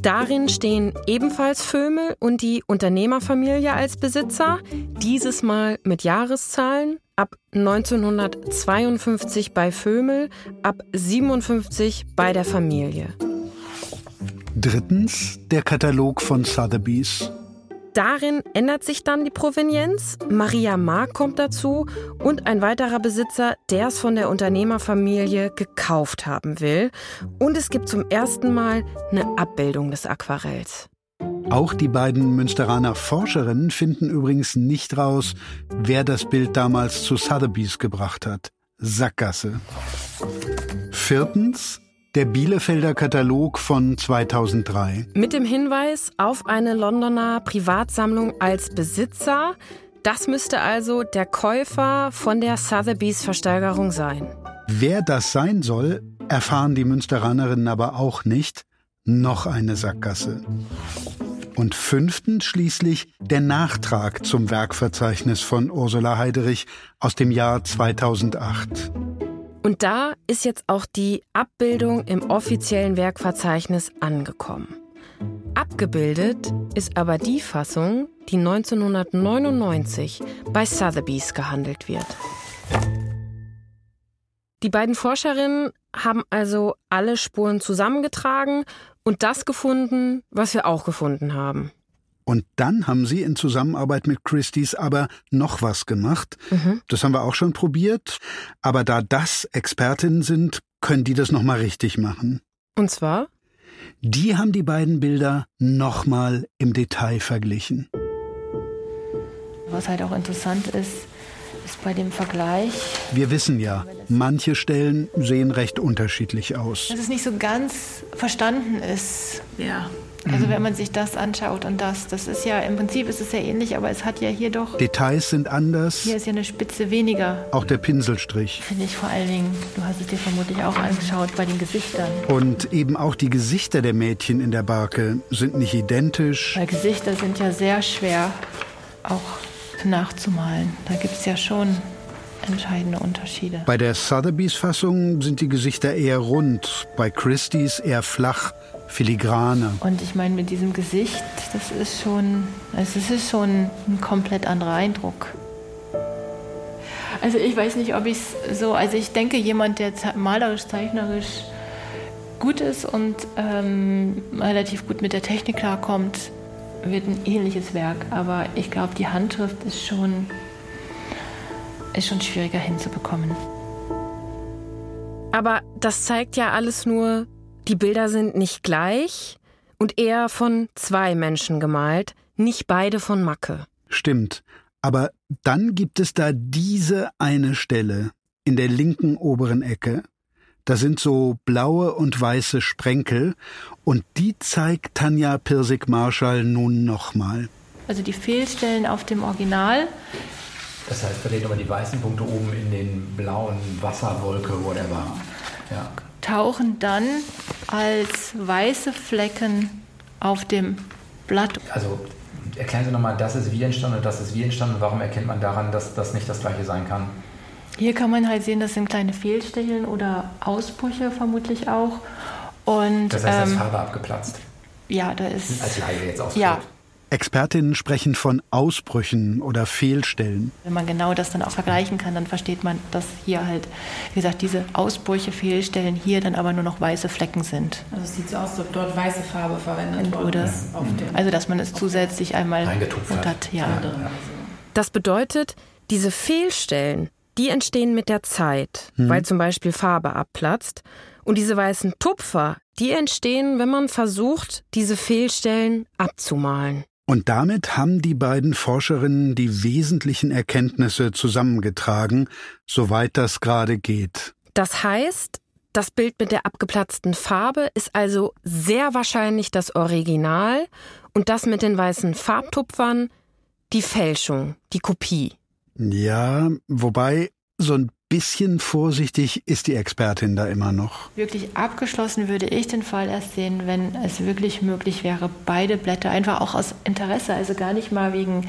Darin stehen ebenfalls Vömel und die Unternehmerfamilie als Besitzer, dieses Mal mit Jahreszahlen ab 1952 bei Vömel, ab 57 bei der Familie. Drittens der Katalog von Sotheby's. Darin ändert sich dann die Provenienz. Maria Mark kommt dazu und ein weiterer Besitzer, der es von der Unternehmerfamilie gekauft haben will. Und es gibt zum ersten Mal eine Abbildung des Aquarells. Auch die beiden Münsteraner Forscherinnen finden übrigens nicht raus, wer das Bild damals zu Sotheby's gebracht hat. Sackgasse. Viertens, der Bielefelder Katalog von 2003. Mit dem Hinweis auf eine Londoner Privatsammlung als Besitzer. Das müsste also der Käufer von der Sotheby's Versteigerung sein. Wer das sein soll, erfahren die Münsteranerinnen aber auch nicht. Noch eine Sackgasse. Und fünftens schließlich der Nachtrag zum Werkverzeichnis von Ursula Heiderich aus dem Jahr 2008. Und da ist jetzt auch die Abbildung im offiziellen Werkverzeichnis angekommen. Abgebildet ist aber die Fassung, die 1999 bei Sotheby's gehandelt wird. Die beiden Forscherinnen haben also alle Spuren zusammengetragen und das gefunden, was wir auch gefunden haben. Und dann haben sie in Zusammenarbeit mit Christie's aber noch was gemacht. Mhm. Das haben wir auch schon probiert. Aber da das Expertinnen sind, können die das nochmal richtig machen. Und zwar? Die haben die beiden Bilder nochmal im Detail verglichen. Was halt auch interessant ist, ist bei dem Vergleich. Wir wissen ja, manche Stellen sehen recht unterschiedlich aus. Dass es nicht so ganz verstanden ist. Ja. Also mhm. wenn man sich das anschaut und das, das ist ja im Prinzip ist es ja ähnlich, aber es hat ja hier doch. Details sind anders. Hier ist ja eine Spitze weniger. Auch der Pinselstrich. Finde ich vor allen Dingen, du hast es dir vermutlich auch angeschaut bei den Gesichtern. Und eben auch die Gesichter der Mädchen in der Barke sind nicht identisch. Weil Gesichter sind ja sehr schwer auch nachzumalen. Da gibt es ja schon entscheidende Unterschiede. Bei der Sotheby's Fassung sind die Gesichter eher rund, bei Christie's eher flach filigrane. Und ich meine, mit diesem Gesicht, das ist schon, also es ist schon ein komplett anderer Eindruck. Also ich weiß nicht, ob ich es so, also ich denke, jemand, der malerisch, zeichnerisch gut ist und ähm, relativ gut mit der Technik klarkommt, wird ein ähnliches Werk. Aber ich glaube, die Handschrift ist schon, ist schon schwieriger hinzubekommen. Aber das zeigt ja alles nur, die Bilder sind nicht gleich und eher von zwei Menschen gemalt, nicht beide von Macke. Stimmt. Aber dann gibt es da diese eine Stelle in der linken oberen Ecke. Da sind so blaue und weiße Sprenkel und die zeigt Tanja Pirsig-Marschall nun nochmal. Also die Fehlstellen auf dem Original. Das heißt, da nochmal die weißen Punkte oben in den blauen Wasserwolke, whatever. Ja tauchen dann als weiße Flecken auf dem Blatt. Also erklären Sie nochmal, das ist wie entstanden und das ist wie entstanden. Warum erkennt man daran, dass das nicht das gleiche sein kann? Hier kann man halt sehen, das sind kleine Fehlstecheln oder Ausbrüche vermutlich auch. Und, das heißt, ähm, Farbe abgeplatzt. Ja, da ist. Als Laie jetzt ausgedrückt. Ja, Expertinnen sprechen von Ausbrüchen oder Fehlstellen. Wenn man genau das dann auch vergleichen kann, dann versteht man, dass hier halt, wie gesagt, diese Ausbrüche, Fehlstellen hier dann aber nur noch weiße Flecken sind. Also es sieht so aus, als ob dort weiße Farbe verwendet wurde. Also dass man es zusätzlich einmal hat. Ja. Das bedeutet, diese Fehlstellen, die entstehen mit der Zeit, hm. weil zum Beispiel Farbe abplatzt. Und diese weißen Tupfer, die entstehen, wenn man versucht, diese Fehlstellen abzumalen. Und damit haben die beiden Forscherinnen die wesentlichen Erkenntnisse zusammengetragen, soweit das gerade geht. Das heißt, das Bild mit der abgeplatzten Farbe ist also sehr wahrscheinlich das Original und das mit den weißen Farbtupfern die Fälschung, die Kopie. Ja, wobei so ein bisschen vorsichtig ist die Expertin da immer noch. Wirklich abgeschlossen würde ich den Fall erst sehen, wenn es wirklich möglich wäre, beide Blätter einfach auch aus Interesse, also gar nicht mal wegen,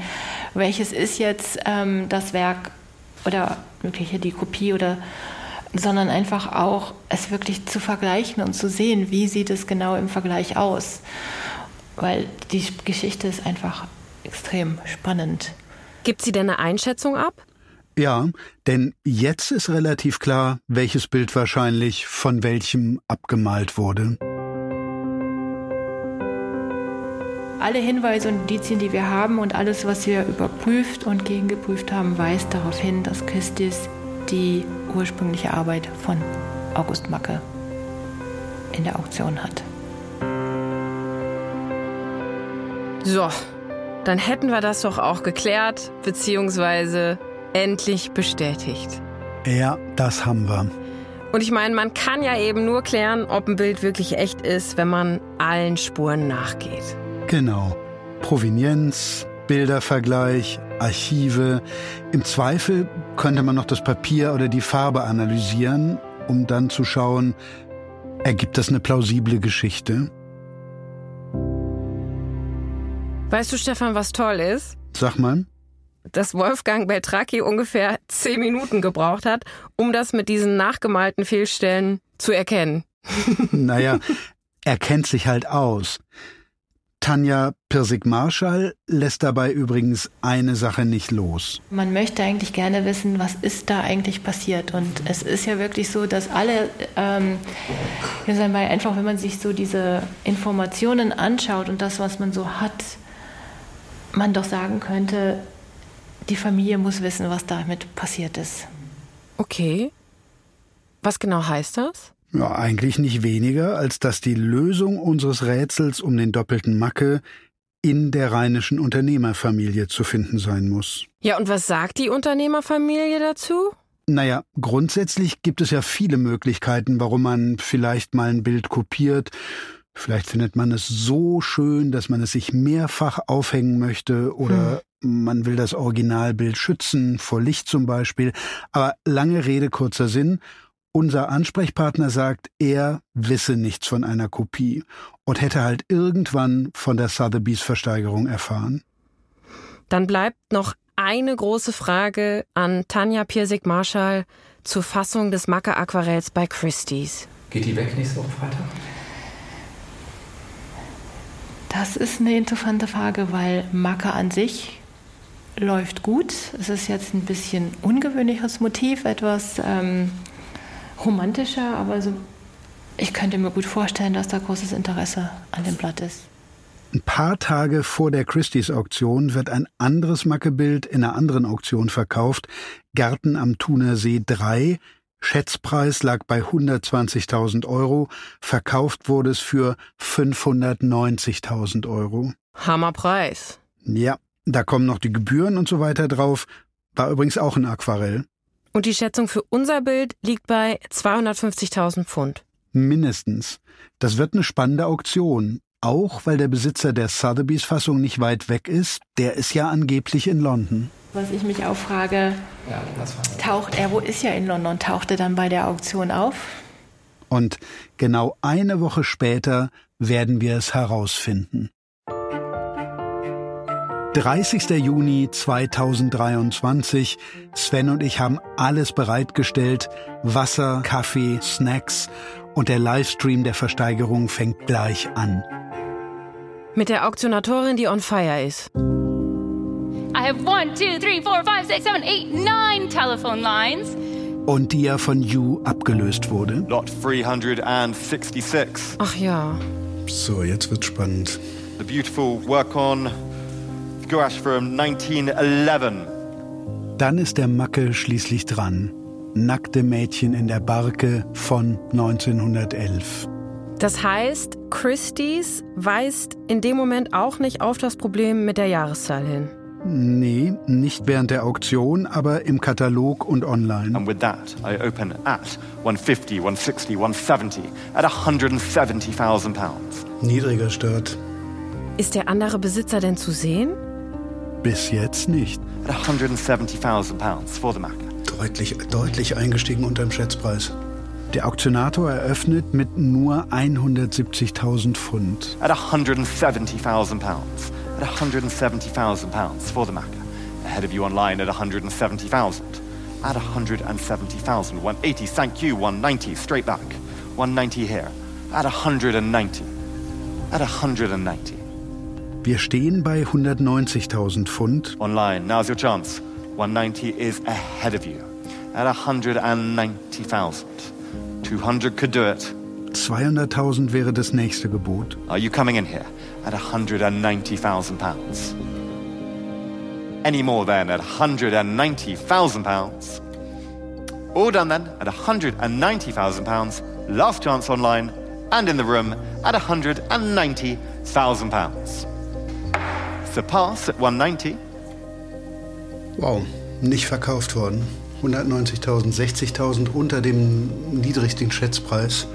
welches ist jetzt ähm, das Werk oder mögliche die Kopie oder sondern einfach auch es wirklich zu vergleichen und zu sehen, wie sieht es genau im Vergleich aus. Weil die Geschichte ist einfach extrem spannend. Gibt sie denn eine Einschätzung ab? Ja, denn jetzt ist relativ klar, welches Bild wahrscheinlich von welchem abgemalt wurde. Alle Hinweise und Indizien, die wir haben und alles, was wir überprüft und gegengeprüft haben, weist darauf hin, dass Christis die ursprüngliche Arbeit von August Macke in der Auktion hat. So, dann hätten wir das doch auch geklärt, beziehungsweise endlich bestätigt. Ja, das haben wir. Und ich meine, man kann ja eben nur klären, ob ein Bild wirklich echt ist, wenn man allen Spuren nachgeht. Genau. Provenienz, Bildervergleich, Archive. Im Zweifel könnte man noch das Papier oder die Farbe analysieren, um dann zu schauen, ergibt das eine plausible Geschichte? Weißt du, Stefan, was toll ist? Sag mal dass Wolfgang Beltracchi ungefähr zehn Minuten gebraucht hat, um das mit diesen nachgemalten Fehlstellen zu erkennen. *laughs* naja, er kennt sich halt aus. Tanja Pirsig-Marschall lässt dabei übrigens eine Sache nicht los. Man möchte eigentlich gerne wissen, was ist da eigentlich passiert. Und es ist ja wirklich so, dass alle, ähm, einfach wenn man sich so diese Informationen anschaut und das, was man so hat, man doch sagen könnte, die Familie muss wissen, was damit passiert ist. Okay. Was genau heißt das? Ja, eigentlich nicht weniger, als dass die Lösung unseres Rätsels um den doppelten Macke in der rheinischen Unternehmerfamilie zu finden sein muss. Ja, und was sagt die Unternehmerfamilie dazu? Naja, grundsätzlich gibt es ja viele Möglichkeiten, warum man vielleicht mal ein Bild kopiert. Vielleicht findet man es so schön, dass man es sich mehrfach aufhängen möchte oder hm. man will das Originalbild schützen, vor Licht zum Beispiel. Aber lange Rede, kurzer Sinn. Unser Ansprechpartner sagt, er wisse nichts von einer Kopie und hätte halt irgendwann von der Sotheby's Versteigerung erfahren. Dann bleibt noch eine große Frage an Tanja Pirsig-Marschall zur Fassung des Macke-Aquarells bei Christie's. Geht die weg nächste Woche Freitag? Das ist eine interessante Frage, weil Macke an sich läuft gut. Es ist jetzt ein bisschen ungewöhnliches Motiv, etwas ähm, romantischer, aber so, ich könnte mir gut vorstellen, dass da großes Interesse an dem Blatt ist. Ein paar Tage vor der Christie's-Auktion wird ein anderes Mackebild in einer anderen Auktion verkauft. Garten am Thuner See 3. Schätzpreis lag bei 120.000 Euro. Verkauft wurde es für 590.000 Euro. Hammerpreis. Ja, da kommen noch die Gebühren und so weiter drauf. War übrigens auch ein Aquarell. Und die Schätzung für unser Bild liegt bei 250.000 Pfund. Mindestens. Das wird eine spannende Auktion. Auch weil der Besitzer der Sotheby's Fassung nicht weit weg ist. Der ist ja angeblich in London. Was ich mich auch frage, ja, taucht er, wo ist ja in London, taucht er dann bei der Auktion auf? Und genau eine Woche später werden wir es herausfinden. 30. Juni 2023. Sven und ich haben alles bereitgestellt. Wasser, Kaffee, Snacks und der Livestream der Versteigerung fängt gleich an. Mit der Auktionatorin, die on fire ist. I have one, two, three, four, five, six, seven, eight, nine telephone lines. Und die ja von You abgelöst wurde. Lot 366. Ach ja. So, jetzt wird's spannend. The beautiful work on Gouache from 1911. Dann ist der Macke schließlich dran. Nackte Mädchen in der Barke von 1911. Das heißt, Christie's weist in dem Moment auch nicht auf das Problem mit der Jahreszahl hin. Nee, nicht während der Auktion, aber im Katalog und online. And with that, I open at 150, 160, 170, at 170,000 pounds. Niedriger Start. Ist der andere Besitzer denn zu sehen? Bis jetzt nicht. At 170,000 pounds for the Mac. Deutlich, deutlich eingestiegen unter dem Schätzpreis. Der Auktionator eröffnet mit nur 170.000 Pfund. At 170,000 pounds. At 170,000 pounds for the Mac. Ahead of you online at 170,000. At 170,000. 180, thank you. 190, straight back. 190 here. At 190. At 190. Wir stehen bei 190.000 Pfund. Online, now's your chance. 190 is ahead of you. At 190,000. 200 could do it. 200.000 wäre das nächste Gebot. Are you coming in here at 190,000 pounds? Any more then at 190,000 pounds? All done then at 190,000 pounds. Last chance online and in the room at 190,000 pounds. Surpass at 190. Wow, nicht verkauft worden. 190.000, 60.000 unter dem niedrigsten Schätzpreis.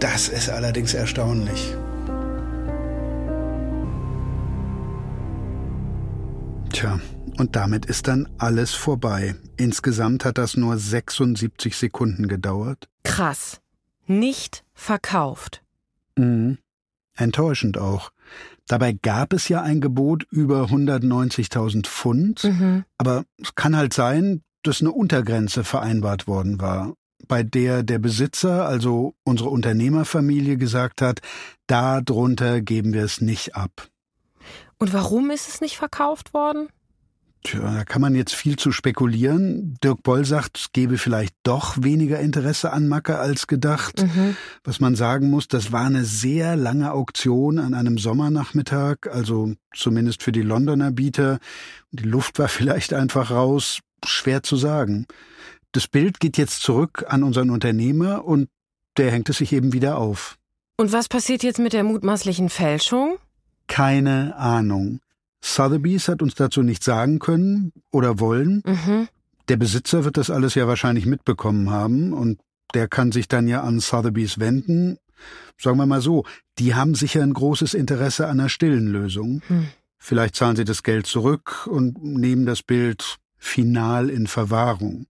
Das ist allerdings erstaunlich. Tja, und damit ist dann alles vorbei. Insgesamt hat das nur 76 Sekunden gedauert. Krass. Nicht verkauft. Mhm. Enttäuschend auch. Dabei gab es ja ein Gebot über 190.000 Pfund, mhm. aber es kann halt sein, dass eine Untergrenze vereinbart worden war, bei der der Besitzer, also unsere Unternehmerfamilie, gesagt hat, darunter geben wir es nicht ab. Und warum ist es nicht verkauft worden? Tja, da kann man jetzt viel zu spekulieren. Dirk Boll sagt, es gebe vielleicht doch weniger Interesse an Macke als gedacht. Mhm. Was man sagen muss, das war eine sehr lange Auktion an einem Sommernachmittag, also zumindest für die Londoner Bieter. Die Luft war *laughs* vielleicht einfach raus, schwer zu sagen. Das Bild geht jetzt zurück an unseren Unternehmer und der hängt es sich eben wieder auf. Und was passiert jetzt mit der mutmaßlichen Fälschung? Keine Ahnung. Sotheby's hat uns dazu nichts sagen können oder wollen. Mhm. Der Besitzer wird das alles ja wahrscheinlich mitbekommen haben und der kann sich dann ja an Sotheby's wenden. Sagen wir mal so, die haben sicher ein großes Interesse an einer stillen Lösung. Hm. Vielleicht zahlen sie das Geld zurück und nehmen das Bild final in Verwahrung.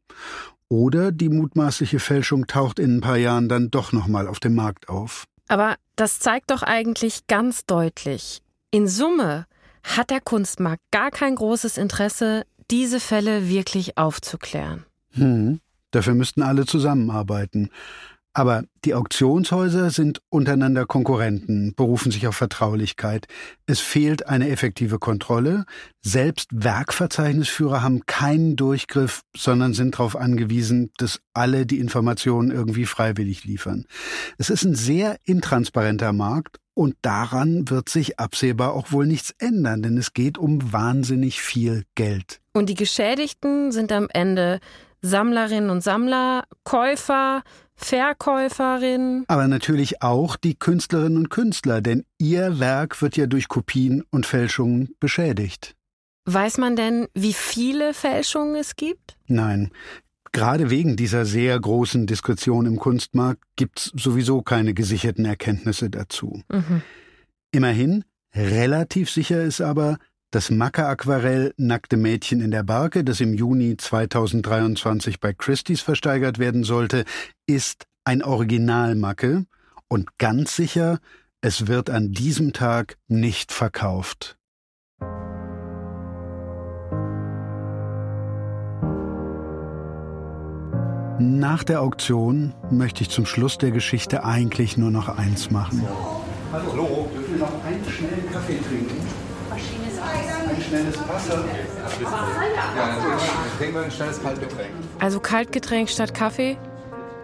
Oder die mutmaßliche Fälschung taucht in ein paar Jahren dann doch nochmal auf dem Markt auf. Aber das zeigt doch eigentlich ganz deutlich, in Summe hat der Kunstmarkt gar kein großes Interesse, diese Fälle wirklich aufzuklären. Hm, dafür müssten alle zusammenarbeiten. Aber die Auktionshäuser sind untereinander Konkurrenten, berufen sich auf Vertraulichkeit. Es fehlt eine effektive Kontrolle. Selbst Werkverzeichnisführer haben keinen Durchgriff, sondern sind darauf angewiesen, dass alle die Informationen irgendwie freiwillig liefern. Es ist ein sehr intransparenter Markt und daran wird sich absehbar auch wohl nichts ändern, denn es geht um wahnsinnig viel Geld. Und die Geschädigten sind am Ende Sammlerinnen und Sammler, Käufer, Verkäuferin. Aber natürlich auch die Künstlerinnen und Künstler, denn ihr Werk wird ja durch Kopien und Fälschungen beschädigt. Weiß man denn, wie viele Fälschungen es gibt? Nein. Gerade wegen dieser sehr großen Diskussion im Kunstmarkt gibt es sowieso keine gesicherten Erkenntnisse dazu. Mhm. Immerhin, relativ sicher ist aber, das Macke-Aquarell Nackte Mädchen in der Barke, das im Juni 2023 bei Christie's versteigert werden sollte, ist ein Original-Macke und ganz sicher, es wird an diesem Tag nicht verkauft. Nach der Auktion möchte ich zum Schluss der Geschichte eigentlich nur noch eins machen. Hallo, dürfen wir noch einen schnellen Kaffee trinken? Schnelles Wasser. Ja, dann trinken wir ein schnelles Kaltgetränk. Also Kaltgetränk statt Kaffee?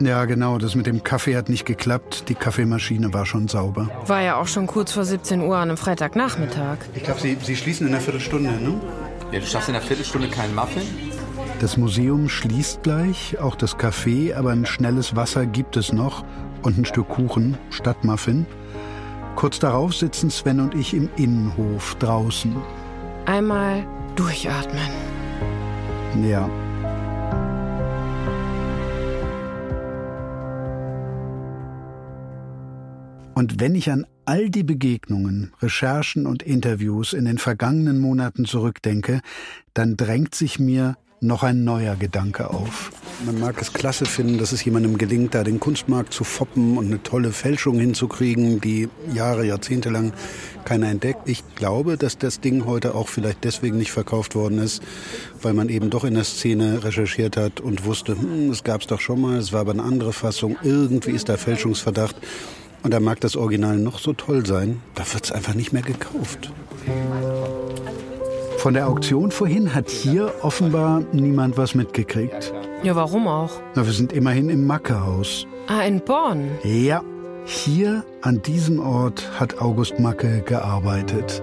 Ja, genau. Das mit dem Kaffee hat nicht geklappt. Die Kaffeemaschine war schon sauber. War ja auch schon kurz vor 17 Uhr an einem Freitagnachmittag. Ich glaube, Sie, Sie schließen in einer Viertelstunde, ne? Ja, du schaffst in einer Viertelstunde keinen Muffin? Das Museum schließt gleich, auch das Café, aber ein schnelles Wasser gibt es noch und ein Stück Kuchen statt Muffin. Kurz darauf sitzen Sven und ich im Innenhof draußen. Einmal durchatmen. Ja. Und wenn ich an all die Begegnungen, Recherchen und Interviews in den vergangenen Monaten zurückdenke, dann drängt sich mir noch ein neuer Gedanke auf. Man mag es klasse finden, dass es jemandem gelingt, da den Kunstmarkt zu foppen und eine tolle Fälschung hinzukriegen, die Jahre, Jahrzehnte lang keiner entdeckt. Ich glaube, dass das Ding heute auch vielleicht deswegen nicht verkauft worden ist, weil man eben doch in der Szene recherchiert hat und wusste, hm, das gab es doch schon mal, es war aber eine andere Fassung, irgendwie ist da Fälschungsverdacht. Und da mag das Original noch so toll sein, da wird es einfach nicht mehr gekauft. Von der Auktion vorhin hat hier offenbar niemand was mitgekriegt. Ja, warum auch? Na, wir sind immerhin im Macke-Haus. Ah, in Bonn? Ja, hier an diesem Ort hat August Macke gearbeitet.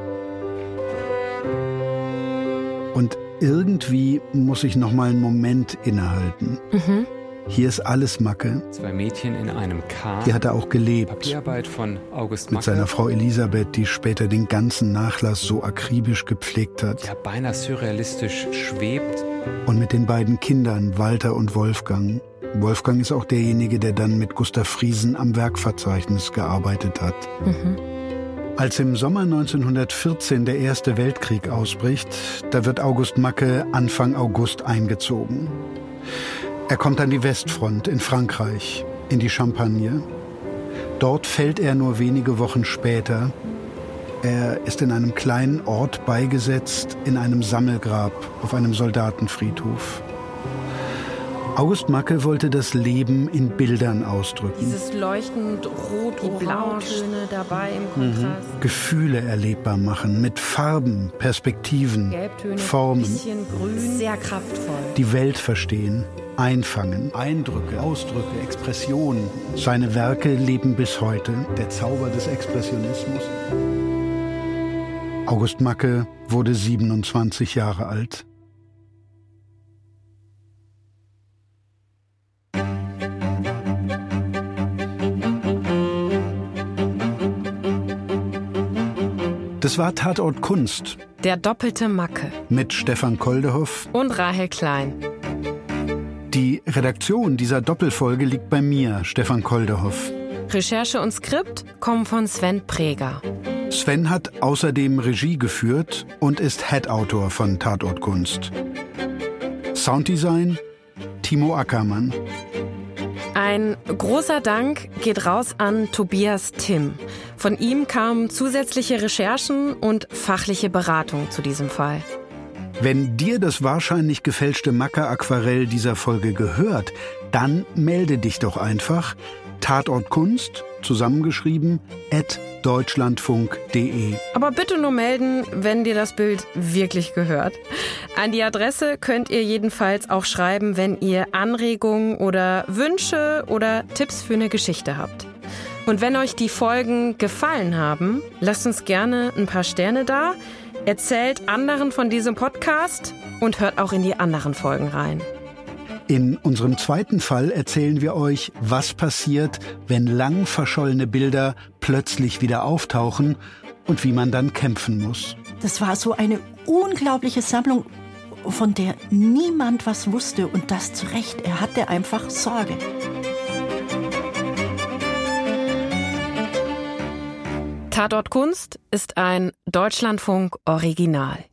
Und irgendwie muss ich noch mal einen Moment innehalten. Mhm. Hier ist alles Macke. Zwei Mädchen in einem Kahn. Hier hat er auch gelebt. Papierarbeit von August Macke. Mit seiner Frau Elisabeth, die später den ganzen Nachlass so akribisch gepflegt hat. Ja, beinahe surrealistisch schwebt. Und mit den beiden Kindern, Walter und Wolfgang. Wolfgang ist auch derjenige, der dann mit Gustav Friesen am Werkverzeichnis gearbeitet hat. Mhm. Als im Sommer 1914 der Erste Weltkrieg ausbricht, da wird August Macke Anfang August eingezogen. Er kommt an die Westfront in Frankreich, in die Champagne. Dort fällt er nur wenige Wochen später. Er ist in einem kleinen Ort beigesetzt, in einem Sammelgrab auf einem Soldatenfriedhof. August Macke wollte das Leben in Bildern ausdrücken. Dieses leuchtend rot die Blautöne dabei im Kontrast. Mhm. Gefühle erlebbar machen mit Farben, Perspektiven, Gelbtöne, Formen. Bisschen grün, sehr kraftvoll. Die Welt verstehen einfangen. Eindrücke, Ausdrücke, Expressionen. Seine Werke leben bis heute. Der Zauber des Expressionismus. August Macke wurde 27 Jahre alt. Das war Tatort Kunst. Der doppelte Macke. Mit Stefan Koldehoff. Und Rahel Klein. Die Redaktion dieser Doppelfolge liegt bei mir, Stefan Koldehoff. Recherche und Skript kommen von Sven Preger. Sven hat außerdem Regie geführt und ist Head-Autor von Tatort Kunst. Sounddesign Timo Ackermann. Ein großer Dank geht raus an Tobias Timm. Von ihm kamen zusätzliche Recherchen und fachliche Beratung zu diesem Fall. Wenn dir das wahrscheinlich gefälschte Macker-Aquarell dieser Folge gehört, dann melde dich doch einfach. Tatort Kunst, zusammengeschrieben, at deutschlandfunk.de. Aber bitte nur melden, wenn dir das Bild wirklich gehört. An die Adresse könnt ihr jedenfalls auch schreiben, wenn ihr Anregungen oder Wünsche oder Tipps für eine Geschichte habt. Und wenn euch die Folgen gefallen haben, lasst uns gerne ein paar Sterne da, erzählt anderen von diesem Podcast und hört auch in die anderen Folgen rein. In unserem zweiten Fall erzählen wir euch, was passiert, wenn lang verschollene Bilder plötzlich wieder auftauchen und wie man dann kämpfen muss. Das war so eine unglaubliche Sammlung, von der niemand was wusste und das zu Recht. Er hatte einfach Sorge. Tatort Kunst ist ein Deutschlandfunk Original.